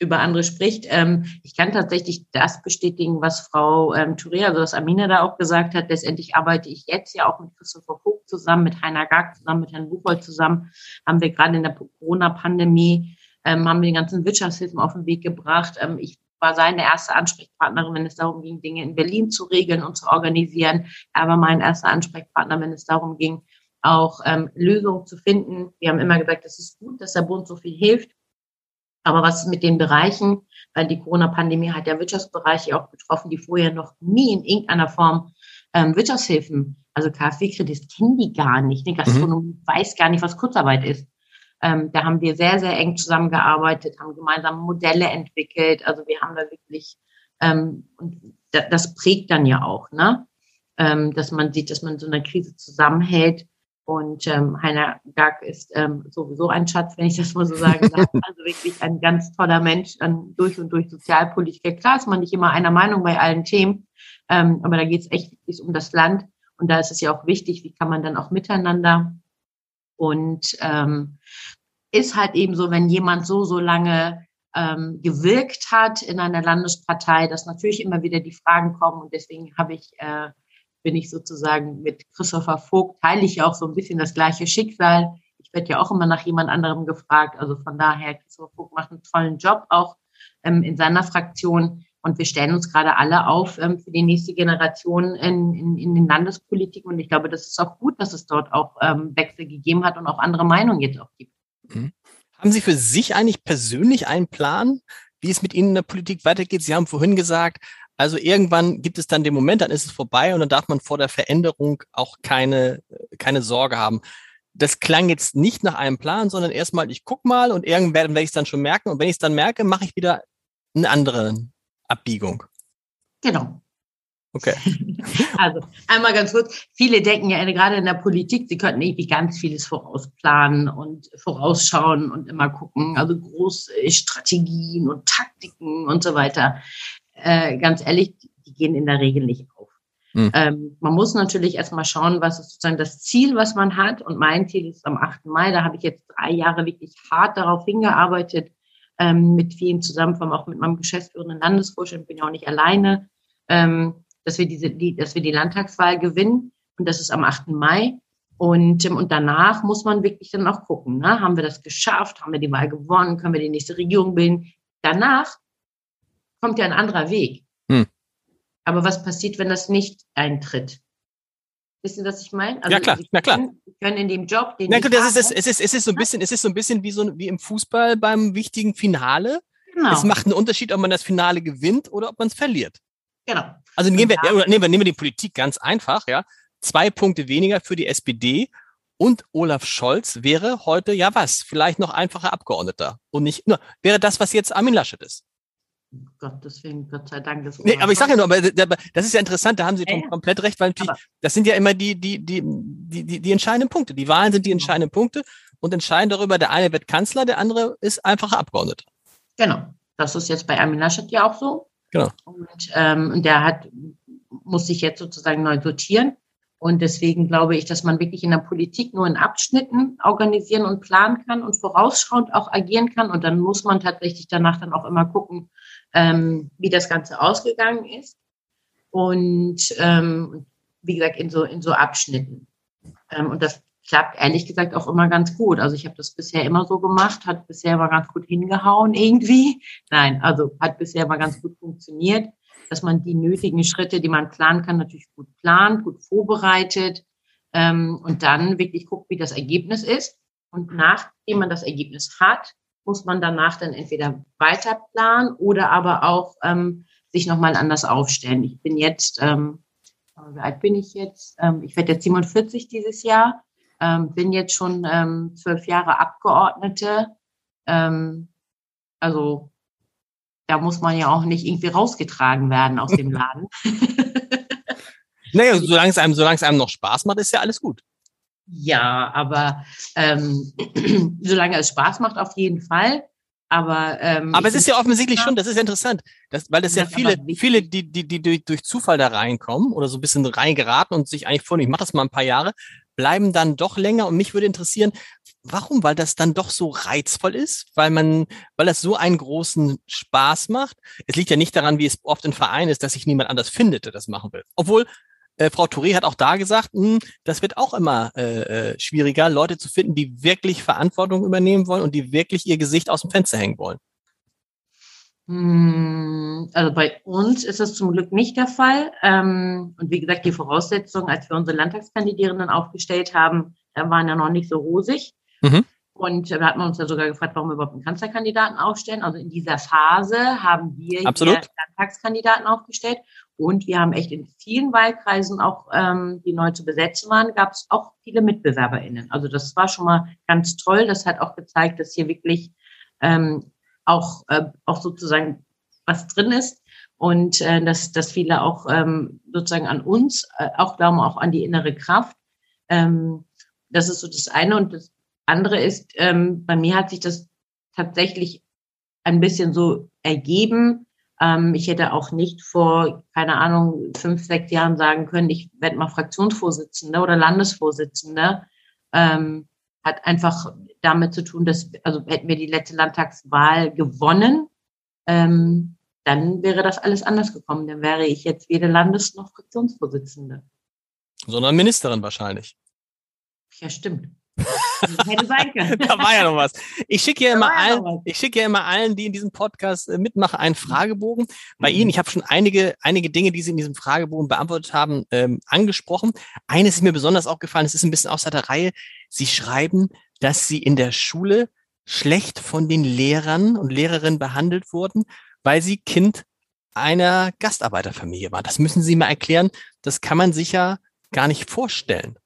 Über andere spricht. Ähm, ich kann tatsächlich das bestätigen, was Frau ähm, Touré, also was Amina da auch gesagt hat. Letztendlich arbeite ich jetzt ja auch mit Christopher Vogt zusammen, mit Heiner Gag zusammen, mit Herrn Buchholz zusammen. Haben wir gerade in der Corona-Pandemie ähm, haben wir die ganzen Wirtschaftshilfen auf den Weg gebracht. Ähm, ich war seine erste Ansprechpartnerin, wenn es darum ging, Dinge in Berlin zu regeln und zu organisieren. Er war mein erster Ansprechpartner, wenn es darum ging, auch ähm, Lösungen zu finden. Wir haben immer gesagt, es ist gut, dass der Bund so viel hilft. Aber was ist mit den Bereichen? Weil die Corona-Pandemie hat ja Wirtschaftsbereiche auch betroffen, die vorher noch nie in irgendeiner Form ähm, Wirtschaftshilfen, also KfW-Kredit, kennen die gar nicht. Die Gastronomie mhm. weiß gar nicht, was Kurzarbeit ist. Ähm, da haben wir sehr, sehr eng zusammengearbeitet, haben gemeinsam Modelle entwickelt. Also wir haben da wirklich, ähm, und das prägt dann ja auch, ne? Ähm, dass man sieht, dass man so eine Krise zusammenhält. Und ähm, Heiner Gag ist ähm, sowieso ein Schatz, wenn ich das mal so sagen darf. *laughs* Also wirklich ein ganz toller Mensch, ein durch und durch Sozialpolitiker. Klar ist man nicht immer einer Meinung bei allen Themen, ähm, aber da geht es echt um das Land. Und da ist es ja auch wichtig, wie kann man dann auch miteinander und ähm, ist halt eben so, wenn jemand so, so lange ähm, gewirkt hat in einer Landespartei, dass natürlich immer wieder die Fragen kommen. Und deswegen habe ich, äh, bin ich sozusagen mit Christopher Vogt, teile ich ja auch so ein bisschen das gleiche Schicksal. Ich werde ja auch immer nach jemand anderem gefragt. Also von daher, Christopher Vogt macht einen tollen Job auch ähm, in seiner Fraktion. Und wir stellen uns gerade alle auf ähm, für die nächste Generation in, in, in den Landespolitiken. Und ich glaube, das ist auch gut, dass es dort auch ähm, Wechsel gegeben hat und auch andere Meinungen jetzt auch gibt. Mhm. Haben Sie für sich eigentlich persönlich einen Plan, wie es mit Ihnen in der Politik weitergeht? Sie haben vorhin gesagt, also irgendwann gibt es dann den Moment, dann ist es vorbei und dann darf man vor der Veränderung auch keine, keine Sorge haben. Das klang jetzt nicht nach einem Plan, sondern erstmal, ich guck mal und irgendwann werde ich es dann schon merken. Und wenn ich es dann merke, mache ich wieder eine andere Abbiegung. Genau. Okay. *laughs* Also einmal ganz kurz. Viele denken ja gerade in der Politik, sie könnten irgendwie ganz vieles vorausplanen und vorausschauen und immer gucken. Also große Strategien und Taktiken und so weiter. Äh, ganz ehrlich, die gehen in der Regel nicht auf. Mhm. Ähm, man muss natürlich erstmal schauen, was ist sozusagen das Ziel, was man hat. Und mein Ziel ist am 8. Mai. Da habe ich jetzt drei Jahre wirklich hart darauf hingearbeitet, ähm, mit vielen zusammen, vor allem auch mit meinem geschäftsführenden Landesvorstand, bin ja auch nicht alleine, ähm, dass wir diese, die, dass wir die Landtagswahl gewinnen. Und das ist am 8. Mai. Und, ähm, und danach muss man wirklich dann auch gucken, ne? haben wir das geschafft, haben wir die Wahl gewonnen, können wir die nächste Regierung bilden. Danach kommt ja ein anderer Weg. Hm. Aber was passiert, wenn das nicht eintritt? Wissen Sie, was ich meine? Also ja klar, na klar. Können, können in dem Job, den na, gut, das ist, es ist, es ist so ein bisschen, es ist so ein bisschen wie so wie im Fußball beim wichtigen Finale. Genau. Es macht einen Unterschied, ob man das Finale gewinnt oder ob man es verliert. Genau. Also nehmen wir, ja, nehmen wir, nehmen wir die Politik ganz einfach, ja. Zwei Punkte weniger für die SPD und Olaf Scholz wäre heute ja was? Vielleicht noch einfacher Abgeordneter und nicht nur wäre das, was jetzt Armin Laschet ist. Gott, deswegen, Gott sei Dank. Das nee, aber ich sage ja nur, aber das ist ja interessant, da haben Sie ja, komplett recht, weil natürlich, das sind ja immer die, die, die, die, die, die entscheidenden Punkte. Die Wahlen sind die genau. entscheidenden Punkte und entscheiden darüber, der eine wird Kanzler, der andere ist einfacher Abgeordneter. Genau. Das ist jetzt bei Armin Laschet ja auch so. Genau. Und ähm, der hat, muss sich jetzt sozusagen neu sortieren. Und deswegen glaube ich, dass man wirklich in der Politik nur in Abschnitten organisieren und planen kann und vorausschauend auch agieren kann. Und dann muss man tatsächlich danach dann auch immer gucken, ähm, wie das Ganze ausgegangen ist. Und ähm, wie gesagt, in so, in so Abschnitten. Ähm, und das klappt ehrlich gesagt auch immer ganz gut. Also ich habe das bisher immer so gemacht, hat bisher immer ganz gut hingehauen irgendwie. Nein, also hat bisher immer ganz gut funktioniert, dass man die nötigen Schritte, die man planen kann, natürlich gut plant, gut vorbereitet ähm, und dann wirklich guckt, wie das Ergebnis ist. Und nachdem man das Ergebnis hat, muss man danach dann entweder weiter planen oder aber auch ähm, sich nochmal anders aufstellen. Ich bin jetzt, ähm, wie alt bin ich jetzt? Ähm, ich werde jetzt 47 dieses Jahr, ähm, bin jetzt schon ähm, zwölf Jahre Abgeordnete. Ähm, also da muss man ja auch nicht irgendwie rausgetragen werden aus dem *laughs* Laden. naja, solange es einem, solange es einem noch Spaß macht, ist ja alles gut. Ja, aber ähm, *clears throat* solange es Spaß macht, auf jeden Fall. Aber, ähm, aber es ist ja offensichtlich schon, das ist interessant, dass, weil das ja viele, viele, die, die, die durch, durch Zufall da reinkommen oder so ein bisschen reingeraten und sich eigentlich vornehmen, ich mache das mal ein paar Jahre, bleiben dann doch länger. Und mich würde interessieren, warum? Weil das dann doch so reizvoll ist, weil man, weil das so einen großen Spaß macht. Es liegt ja nicht daran, wie es oft in Vereinen ist, dass sich niemand anders findet, der das machen will. Obwohl äh, Frau Touré hat auch da gesagt, mh, hm, das wird auch immer äh, äh, schwieriger, Leute zu finden, die wirklich Verantwortung übernehmen wollen und die wirklich ihr Gesicht aus dem Fenster hängen wollen. Hm, also bei uns ist das zum Glück nicht der Fall. Ähm, und wie gesagt, die Voraussetzungen, als wir unsere Landtagskandidierenden aufgestellt haben, waren ja noch nicht so rosig. Mhm. Und da hat man uns ja sogar gefragt, warum wir überhaupt einen Kanzlerkandidaten aufstellen. Also in dieser Phase haben wir Absolut. hier Landtagskandidaten aufgestellt. Und wir haben echt in vielen Wahlkreisen, auch ähm, die neu zu besetzen waren, gab es auch viele MitbewerberInnen. Also das war schon mal ganz toll. Das hat auch gezeigt, dass hier wirklich ähm, auch, äh, auch sozusagen was drin ist und äh, dass, dass viele auch ähm, sozusagen an uns äh, auch glauben, auch an die innere Kraft. Ähm, das ist so das eine. Und das andere ist, ähm, bei mir hat sich das tatsächlich ein bisschen so ergeben. Ähm, ich hätte auch nicht vor, keine Ahnung, fünf, sechs Jahren sagen können, ich werde mal Fraktionsvorsitzende oder Landesvorsitzende. Ähm, hat einfach damit zu tun, dass, also hätten wir die letzte Landtagswahl gewonnen, ähm, dann wäre das alles anders gekommen. Dann wäre ich jetzt weder Landes- noch Fraktionsvorsitzende. Sondern Ministerin wahrscheinlich. Ja, stimmt. Hätte sein können. *laughs* da war ja noch was. Ich schicke ja immer ja allen, ich schicke ja immer allen, die in diesem Podcast äh, mitmachen, einen Fragebogen. Bei mhm. Ihnen, ich habe schon einige, einige Dinge, die Sie in diesem Fragebogen beantwortet haben, ähm, angesprochen. Eines ist mir besonders aufgefallen, es ist ein bisschen außer der Reihe. Sie schreiben, dass Sie in der Schule schlecht von den Lehrern und Lehrerinnen behandelt wurden, weil Sie Kind einer Gastarbeiterfamilie waren. Das müssen Sie mal erklären. Das kann man sich ja gar nicht vorstellen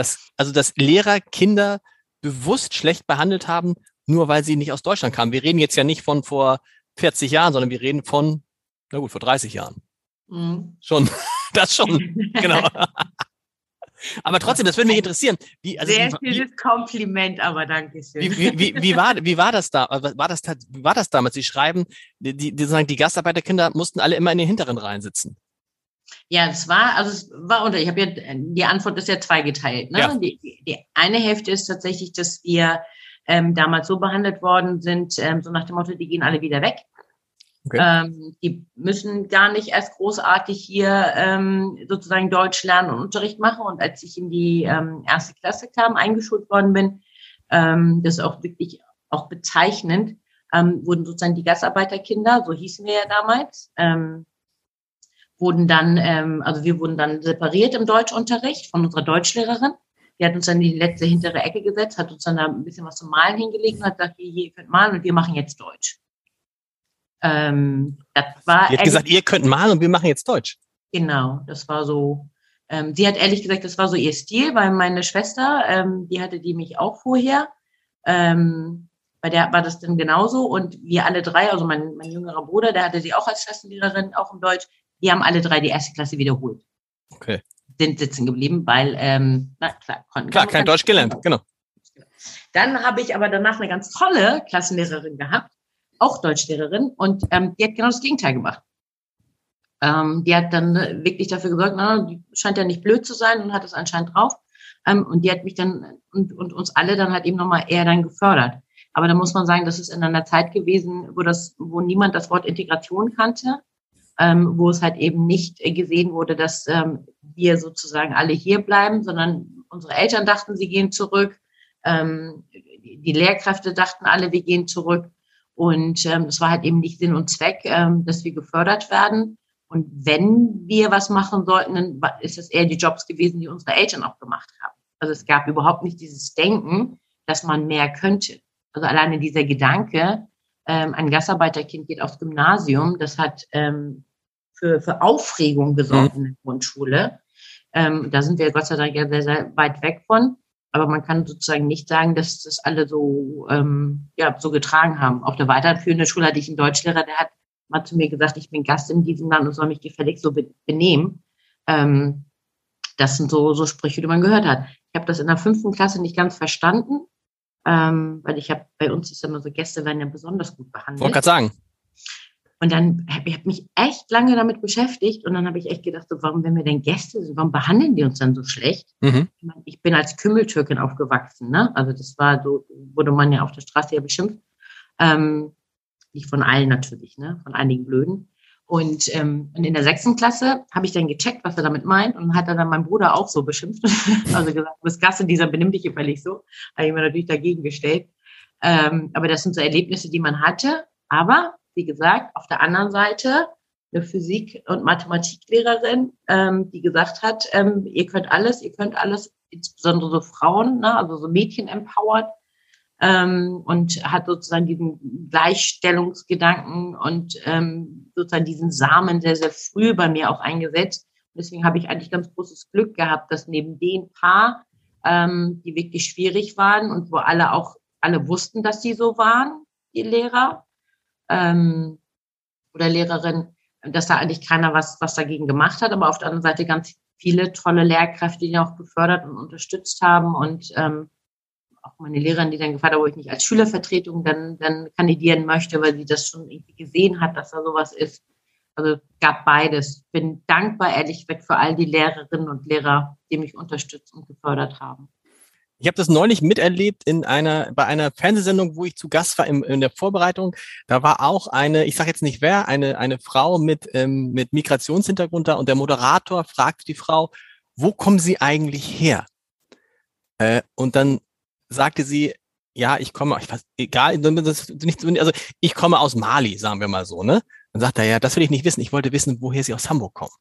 dass, also dass Lehrer Kinder bewusst schlecht behandelt haben, nur weil sie nicht aus Deutschland kamen. Wir reden jetzt ja nicht von vor 40 Jahren, sondern wir reden von, na gut, vor 30 Jahren. Mhm. Schon, *laughs* das schon, genau. *laughs* Aber trotzdem, das würde mich interessieren. Wie, also Sehr schönes Kompliment, aber danke schön. Wie, wie, wie, wie, war, wie war das da? War das, war das damals? Sie schreiben, die, die, die, die Gastarbeiterkinder mussten alle immer in den hinteren Reihen sitzen. Ja, es war, also es war unter, ich habe ja, die Antwort ist ja zweigeteilt. Ne? Ja. Die, die eine Hälfte ist tatsächlich, dass wir ähm, damals so behandelt worden sind, ähm, so nach dem Motto, die gehen alle wieder weg. Okay. Ähm, die müssen gar nicht erst großartig hier ähm, sozusagen Deutsch lernen und Unterricht machen. Und als ich in die ähm, erste Klasse kam, eingeschult worden bin, ähm, das ist auch wirklich auch bezeichnend, ähm, wurden sozusagen die Gastarbeiterkinder, so hießen wir ja damals, ähm, wurden dann, ähm, also wir wurden dann separiert im Deutschunterricht von unserer Deutschlehrerin. Die hat uns dann in die letzte hintere Ecke gesetzt, hat uns dann da ein bisschen was zum Malen hingelegt und hat gesagt, hier, ihr könnt malen und wir machen jetzt Deutsch. Ähm, das war die hat gesagt, ihr könnt malen und wir machen jetzt Deutsch. Genau, das war so. Ähm, sie hat ehrlich gesagt, das war so ihr Stil, weil meine Schwester, ähm, die hatte die mich auch vorher. Ähm, bei der war das dann genauso und wir alle drei, also mein, mein jüngerer Bruder, der hatte sie auch als Klassenlehrerin, auch im Deutsch. Die haben alle drei die erste Klasse wiederholt. Okay. Sind sitzen geblieben, weil, ähm, na klar, konnten. Klar, kein Deutsch gelernt, genau. Dann habe ich aber danach eine ganz tolle Klassenlehrerin gehabt, auch Deutschlehrerin, und ähm, die hat genau das Gegenteil gemacht. Ähm, die hat dann wirklich dafür gesorgt, na, die scheint ja nicht blöd zu sein und hat es anscheinend drauf. Ähm, und die hat mich dann und, und uns alle dann halt eben nochmal eher dann gefördert. Aber da muss man sagen, das ist in einer Zeit gewesen, wo das, wo niemand das Wort Integration kannte ähm, wo es halt eben nicht gesehen wurde, dass ähm, wir sozusagen alle hier bleiben, sondern unsere Eltern dachten, sie gehen zurück. Ähm, die Lehrkräfte dachten alle, wir gehen zurück. Und ähm, war halt eben nicht Sinn und Zweck, ähm, dass wir gefördert werden. Und wenn wir was machen sollten, dann ist es eher die Jobs gewesen, die unsere Eltern auch gemacht haben. Also es gab überhaupt nicht dieses Denken, dass man mehr könnte. Also alleine dieser Gedanke, ähm, ein Gastarbeiterkind geht aufs Gymnasium, das hat ähm, für, für Aufregung gesorgt mhm. in der Grundschule. Ähm, da sind wir Gott sei Dank ja sehr, sehr weit weg von. Aber man kann sozusagen nicht sagen, dass das alle so, ähm, ja, so getragen haben. Auf der weiterführenden Schule hatte ich einen Deutschlehrer, der hat mal zu mir gesagt, ich bin Gast in diesem Land und soll mich gefällig so benehmen. Ähm, das sind so, so Sprüche, die man gehört hat. Ich habe das in der fünften Klasse nicht ganz verstanden, ähm, weil ich habe, bei uns ist immer so, Gäste werden ja besonders gut behandelt. Wollte gerade sagen. Und dann habe ich hab mich echt lange damit beschäftigt und dann habe ich echt gedacht, so, warum, wenn wir denn Gäste sind, warum behandeln die uns dann so schlecht? Mhm. Ich, mein, ich, bin als Kümmeltürkin aufgewachsen, ne? Also das war so, wurde man ja auf der Straße ja beschimpft. Ähm, nicht von allen natürlich, ne? Von einigen Blöden. Und, ähm, und in der sechsten Klasse habe ich dann gecheckt, was er damit meint und hat er dann mein Bruder auch so beschimpft. *laughs* also gesagt, du bist Gast in dieser benimm dich gefällig so. Habe ich mir natürlich dagegen gestellt. Ähm, aber das sind so Erlebnisse, die man hatte. Aber wie gesagt, auf der anderen Seite eine Physik- und Mathematiklehrerin, ähm, die gesagt hat, ähm, ihr könnt alles, ihr könnt alles, insbesondere so Frauen, ne, also so Mädchen empowert ähm, und hat sozusagen diesen Gleichstellungsgedanken und ähm, sozusagen diesen Samen sehr, sehr früh bei mir auch eingesetzt. Deswegen habe ich eigentlich ganz großes Glück gehabt, dass neben den paar, ähm, die wirklich schwierig waren und wo alle auch alle wussten, dass sie so waren, die Lehrer, ähm, oder Lehrerin, dass da eigentlich keiner was, was dagegen gemacht hat, aber auf der anderen Seite ganz viele tolle Lehrkräfte, die auch gefördert und unterstützt haben und ähm, auch meine Lehrerin, die dann gefragt hat, wo ich nicht als Schülervertretung dann, dann kandidieren möchte, weil sie das schon irgendwie gesehen hat, dass da sowas ist. Also gab beides. Bin dankbar, ehrlich gesagt, für all die Lehrerinnen und Lehrer, die mich unterstützt und gefördert haben. Ich habe das neulich miterlebt in einer bei einer Fernsehsendung, wo ich zu Gast war im, in der Vorbereitung. Da war auch eine, ich sage jetzt nicht wer, eine eine Frau mit ähm, mit Migrationshintergrund da und der Moderator fragt die Frau, wo kommen Sie eigentlich her? Äh, und dann sagte sie, ja, ich komme, ich weiß, egal, also ich komme aus Mali, sagen wir mal so, ne? Dann sagt er, ja, das will ich nicht wissen. Ich wollte wissen, woher Sie aus Hamburg kommen.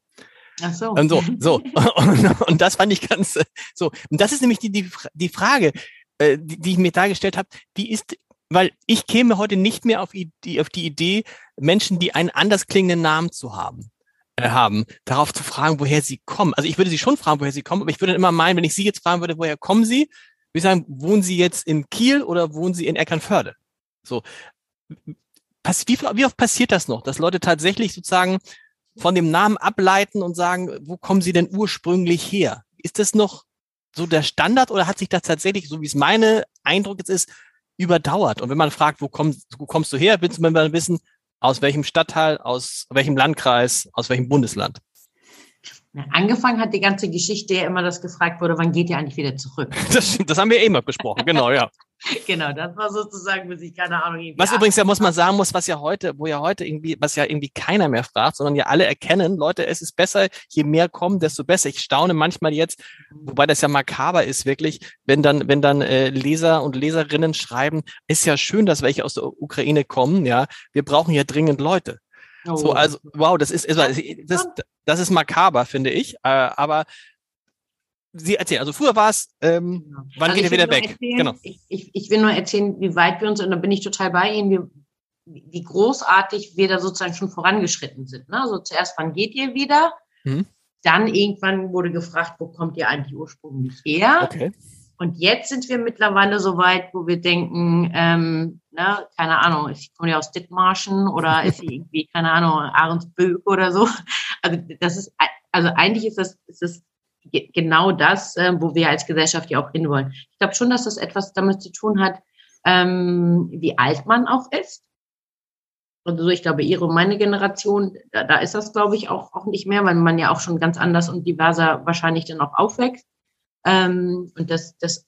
Ach so. Und so, so. *laughs* Und, und das fand ich ganz so. Und das ist nämlich die, die, die Frage, äh, die, die ich mir dargestellt habe, die ist, weil ich käme heute nicht mehr auf die, auf die Idee, Menschen, die einen anders klingenden Namen zu haben, äh, haben, darauf zu fragen, woher sie kommen. Also ich würde sie schon fragen, woher sie kommen, aber ich würde immer meinen, wenn ich sie jetzt fragen würde, woher kommen sie, würde ich sagen, wohnen sie jetzt in Kiel oder wohnen sie in Eckernförde? So. Wie, wie oft passiert das noch, dass Leute tatsächlich sozusagen von dem Namen ableiten und sagen, wo kommen sie denn ursprünglich her? Ist das noch so der Standard oder hat sich das tatsächlich, so wie es meine Eindruck jetzt ist, überdauert? Und wenn man fragt, wo kommst, wo kommst du her, willst du mal wissen, aus welchem Stadtteil, aus welchem Landkreis, aus welchem Bundesland? Angefangen hat die ganze Geschichte ja immer, dass gefragt wurde, wann geht ihr eigentlich wieder zurück? *laughs* Das, das haben wir eben abgesprochen, genau, ja. *laughs* genau, das war sozusagen, bis ich keine Ahnung. Was übrigens ja, muss man sagen muss, was ja heute, wo ja heute irgendwie, was ja irgendwie keiner mehr fragt, sondern ja alle erkennen, Leute, es ist besser, je mehr kommen, desto besser. Ich staune manchmal jetzt, wobei das ja makaber ist, wirklich, wenn dann, wenn dann äh, Leser und Leserinnen schreiben, ist ja schön, dass welche aus der Ukraine kommen, ja, wir brauchen ja dringend Leute. Oh. So, also, wow, das ist, das, das ist makaber, finde ich. Äh, aber Sie erzählen, also früher war es, ähm, genau. wann also geht er wieder weg? Erzählen, genau. Ich, ich, ich, will nur erzählen, wie weit wir uns, und da bin ich total bei Ihnen, wie, wie großartig wir da sozusagen schon vorangeschritten sind. Ne? Also zuerst, wann geht ihr wieder? Hm. Dann irgendwann wurde gefragt, wo kommt ihr eigentlich ursprünglich her? Okay. Und jetzt sind wir mittlerweile so weit, wo wir denken, ähm, ne, keine Ahnung, ich komme ja aus Dithmarschen oder ist sie irgendwie, keine Ahnung, Ahrensböck oder so. Also das ist, also eigentlich ist das, ist das genau das, äh, wo wir als Gesellschaft ja auch hinwollen. Ich glaube schon, dass das etwas damit zu tun hat, ähm, wie alt man auch ist. Also ich glaube, ihre und meine Generation, da, da ist das, glaube ich, auch, auch nicht mehr, weil man ja auch schon ganz anders und diverser wahrscheinlich dann auch aufwächst. Ähm, und dass, dass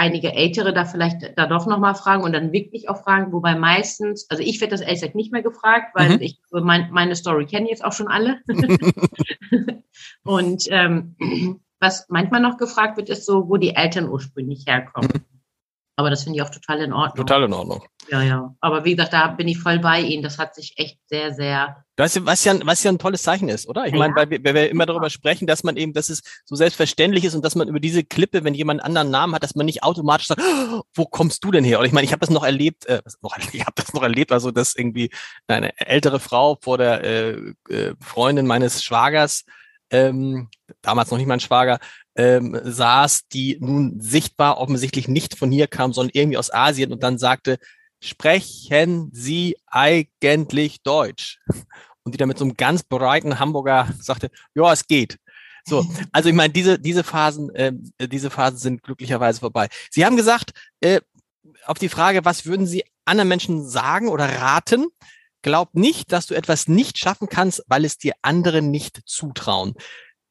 einige Ältere da vielleicht da doch nochmal fragen und dann wirklich auch fragen, wobei meistens, also ich werde das ehrlich gesagt nicht mehr gefragt, weil mhm. ich mein, meine Story kennen jetzt auch schon alle. *laughs* *laughs* und ähm, was manchmal noch gefragt wird, ist so, wo die Eltern ursprünglich herkommen. Mhm. Aber das finde ich auch total in Ordnung. Total in Ordnung. Ja, ja. Aber wie gesagt, da bin ich voll bei Ihnen. Das hat sich echt sehr, sehr. Das, was ja, was ja ein tolles Zeichen ist, oder? Ich ja, meine, weil wir, wir immer darüber sprechen, dass man eben, dass es so selbstverständlich ist und dass man über diese Klippe, wenn jemand einen anderen Namen hat, dass man nicht automatisch sagt, oh, wo kommst du denn her? Und ich meine, ich habe das noch erlebt, äh, noch, *laughs* ich habe das noch erlebt, also dass irgendwie eine ältere Frau vor der äh, äh, Freundin meines Schwagers ähm, damals noch nicht mein Schwager, ähm, saß, die nun sichtbar offensichtlich nicht von hier kam, sondern irgendwie aus Asien und dann sagte, sprechen Sie eigentlich Deutsch? Und die dann mit so einem ganz breiten Hamburger sagte, ja, es geht. So, *laughs* also ich meine, diese, diese Phasen, äh, diese Phasen sind glücklicherweise vorbei. Sie haben gesagt, äh, auf die Frage, was würden Sie anderen Menschen sagen oder raten? Glaub nicht, dass du etwas nicht schaffen kannst, weil es dir andere nicht zutrauen.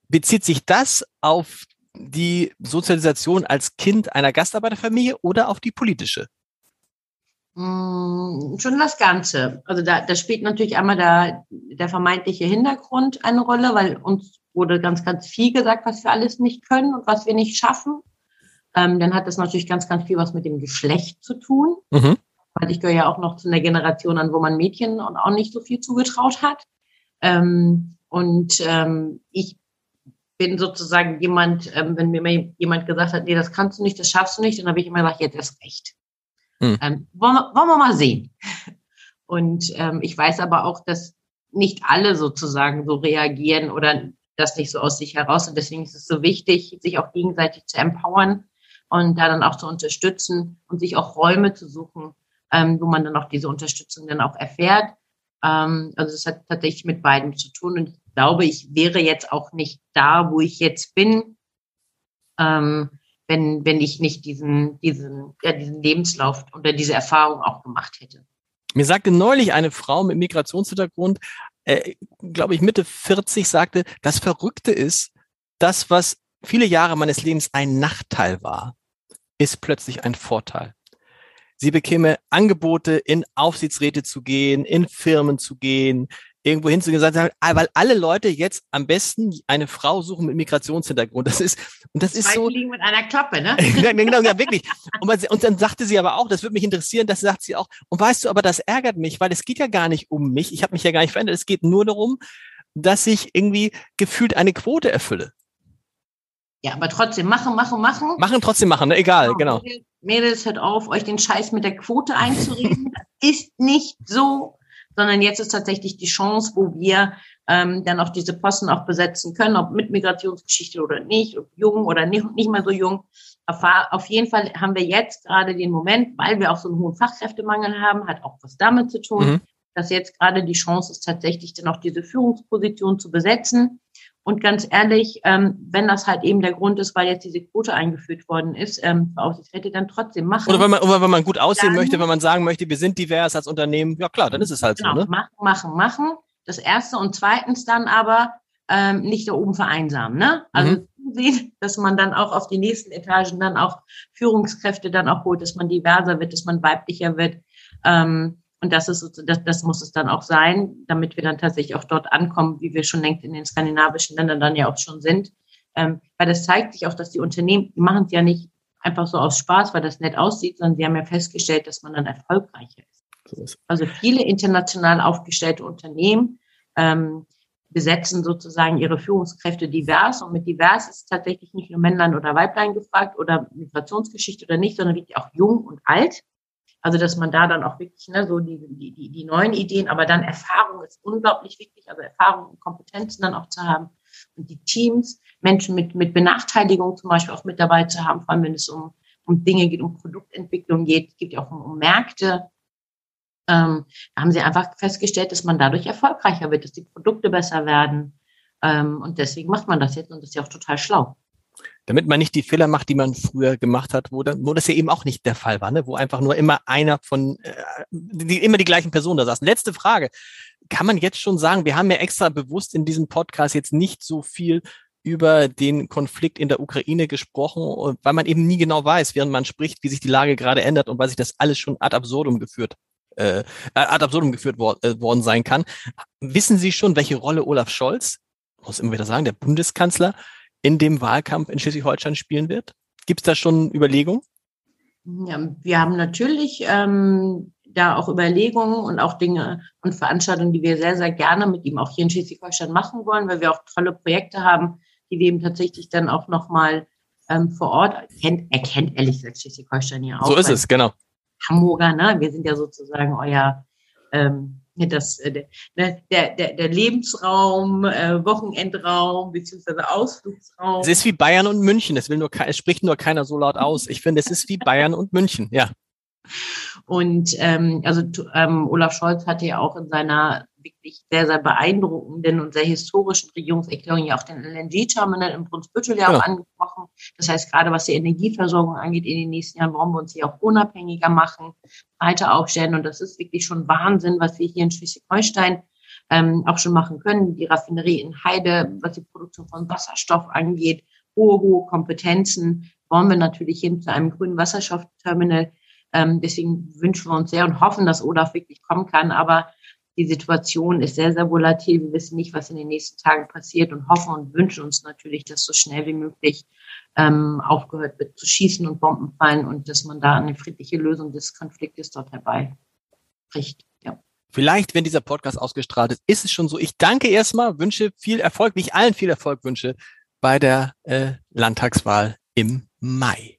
Bezieht sich das auf die Sozialisation als Kind einer Gastarbeiterfamilie oder auf die politische? Mm, schon das Ganze. Also da, da spielt natürlich einmal der, der vermeintliche Hintergrund eine Rolle, weil uns wurde ganz, ganz viel gesagt, was wir alles nicht können und was wir nicht schaffen. Ähm, dann hat das natürlich ganz, ganz viel was mit dem Geschlecht zu tun. Mhm weil ich gehöre ja auch noch zu einer Generation an, wo man Mädchen und auch nicht so viel zugetraut hat. Ähm, und ähm, ich bin sozusagen jemand, ähm, wenn mir mal jemand gesagt hat, nee, das kannst du nicht, das schaffst du nicht, dann habe ich immer gesagt, jetzt erst recht. Hm. Ähm, wollen, wir, wollen wir mal sehen. *laughs* Und ähm, ich weiß aber auch, dass nicht alle sozusagen so reagieren oder das nicht so aus sich heraus. Und deswegen ist es so wichtig, sich auch gegenseitig zu empowern und da dann auch zu unterstützen und sich auch Räume zu suchen, ähm, wo man dann auch diese Unterstützung dann auch erfährt. Ähm, also das hat tatsächlich mit beiden zu tun. Und ich glaube, ich wäre jetzt auch nicht da, wo ich jetzt bin, ähm, wenn, wenn ich nicht diesen, diesen, ja, diesen Lebenslauf oder diese Erfahrung auch gemacht hätte. Mir sagte neulich eine Frau mit Migrationshintergrund, äh, glaube ich Mitte 40, sagte, das Verrückte ist, das, was viele Jahre meines Lebens ein Nachteil war, ist plötzlich ein Vorteil. Sie bekäme Angebote, in Aufsichtsräte zu gehen, in Firmen zu gehen, irgendwo hinzugehen und sagen, ah, weil alle Leute jetzt am besten eine Frau suchen mit Migrationshintergrund. Das ist, und das, das ist so. liegen mit einer Klappe, ne? *laughs* genau, ja, wirklich. Und, und, dann sagte sie aber auch, das würde mich interessieren, das sagt sie auch. Und weißt du, aber das ärgert mich, weil es geht ja gar nicht um mich. Ich habe mich ja gar nicht verändert. Es geht nur darum, dass ich irgendwie gefühlt eine Quote erfülle. Ja, aber trotzdem machen, machen, machen. Machen, trotzdem machen, ne? egal, genau. genau. Mädels, hört auf, euch den Scheiß mit der Quote einzureden. *laughs* das ist nicht so, sondern jetzt ist tatsächlich die Chance, wo wir ähm, dann auch diese Posten auch besetzen können, ob mit Migrationsgeschichte oder nicht, ob jung oder nicht, nicht mehr so jung. Auf jeden Fall haben wir jetzt gerade den Moment, weil wir auch so einen hohen Fachkräftemangel haben, hat auch was damit zu tun, mhm. dass jetzt gerade die Chance ist, tatsächlich dann auch diese Führungsposition zu besetzen. Und ganz ehrlich, ähm, wenn das halt eben der Grund ist, weil jetzt diese Quote eingeführt worden ist, ähm, Aufsichtsräte dann trotzdem machen. Oder wenn man, oder wenn man gut aussehen dann, möchte, wenn man sagen möchte, wir sind divers als Unternehmen, ja klar, dann ist es halt genau, so. Ne? Machen, machen, machen. Das erste und zweitens dann aber ähm, nicht da oben vereinsamen. Ne? Also mhm. *laughs* sehen, dass man dann auch auf die nächsten Etagen dann auch Führungskräfte dann auch holt, dass man diverser wird, dass man weiblicher wird. Ähm, und das ist, das, das muss es dann auch sein, damit wir dann tatsächlich auch dort ankommen, wie wir schon längst in den skandinavischen Ländern dann ja auch schon sind. Ähm, weil das zeigt sich auch, dass die Unternehmen, die machen es ja nicht einfach so aus Spaß, weil das nett aussieht, sondern sie haben ja festgestellt, dass man dann erfolgreicher ist. Also viele international aufgestellte Unternehmen ähm, besetzen sozusagen ihre Führungskräfte divers. Und mit divers ist tatsächlich nicht nur Männlein oder Weiblein gefragt oder Migrationsgeschichte oder nicht, sondern wirklich auch jung und alt. Also, dass man da dann auch wirklich ne, so die, die, die, neuen Ideen, aber dann Erfahrung ist unglaublich wichtig, also Erfahrung und Kompetenzen dann auch zu haben und die Teams, Menschen mit, mit Benachteiligung zum Beispiel auch mit dabei zu haben, vor allem wenn es um, um Dinge geht, um Produktentwicklung geht, geht ja auch um, um Märkte. Ähm, da haben sie einfach festgestellt, dass man dadurch erfolgreicher wird, dass die Produkte besser werden. Ähm, und deswegen macht man das jetzt und das ist ja auch total schlau damit man nicht die Fehler macht, die man früher gemacht hat, wo, wo das ja eben auch nicht der Fall war, ne? wo einfach nur immer einer von, äh, die, immer die gleichen Personen da saßen. Letzte Frage. Kann man jetzt schon sagen, wir haben ja extra bewusst in diesem Podcast jetzt nicht so viel über den Konflikt in der Ukraine gesprochen, weil man eben nie genau weiß, während man spricht, wie sich die Lage gerade ändert und weil sich das alles schon ad absurdum geführt äh, ad absurdum geführt wor äh, worden sein kann. Wissen Sie schon, welche Rolle Olaf Scholz, muss immer wieder sagen, der Bundeskanzler, in dem Wahlkampf in Schleswig-Holstein spielen wird? Gibt es da schon Überlegungen? Ja, wir haben natürlich ähm, da auch Überlegungen und auch Dinge und Veranstaltungen, die wir sehr, sehr gerne mit ihm auch hier in Schleswig-Holstein machen wollen, weil wir auch tolle Projekte haben, die wir eben tatsächlich dann auch nochmal ähm, vor Ort kennt. Er kennt ehrlich gesagt Schleswig-Holstein ja auch. So ist es, genau. Hamburger, ne? Wir sind ja sozusagen euer ähm, das, äh, ne, der, der, der Lebensraum, äh, Wochenendraum beziehungsweise Ausflugsraum. Es ist wie Bayern und München. Es will nur, es spricht nur keiner so laut aus. Ich finde, es ist wie Bayern und München. Ja. Und ähm, also ähm, Olaf Scholz hatte ja auch in seiner wirklich sehr, sehr beeindruckenden und sehr historischen Regierungserklärung ja auch den LNG-Terminal in Brunsbüttel ja genau. auch angesprochen. Das heißt, gerade was die Energieversorgung angeht in den nächsten Jahren, wollen wir uns hier auch unabhängiger machen, weiter aufstellen. Und das ist wirklich schon Wahnsinn, was wir hier in Schleswig-Holstein ähm, auch schon machen können. Die Raffinerie in Heide, was die Produktion von Wasserstoff angeht, hohe, hohe Kompetenzen, wollen wir natürlich hin zu einem grünen Wasserstoffterminal ähm, deswegen wünschen wir uns sehr und hoffen, dass Olaf wirklich kommen kann. Aber die Situation ist sehr, sehr volatil. Wir wissen nicht, was in den nächsten Tagen passiert und hoffen und wünschen uns natürlich, dass so schnell wie möglich ähm, aufgehört wird zu schießen und Bomben fallen und dass man da eine friedliche Lösung des Konfliktes dort herbei bricht. Vielleicht, wenn dieser Podcast ausgestrahlt ist, ist es schon so. Ich danke erstmal, wünsche viel Erfolg, wie ich allen viel Erfolg wünsche bei der äh, Landtagswahl im Mai.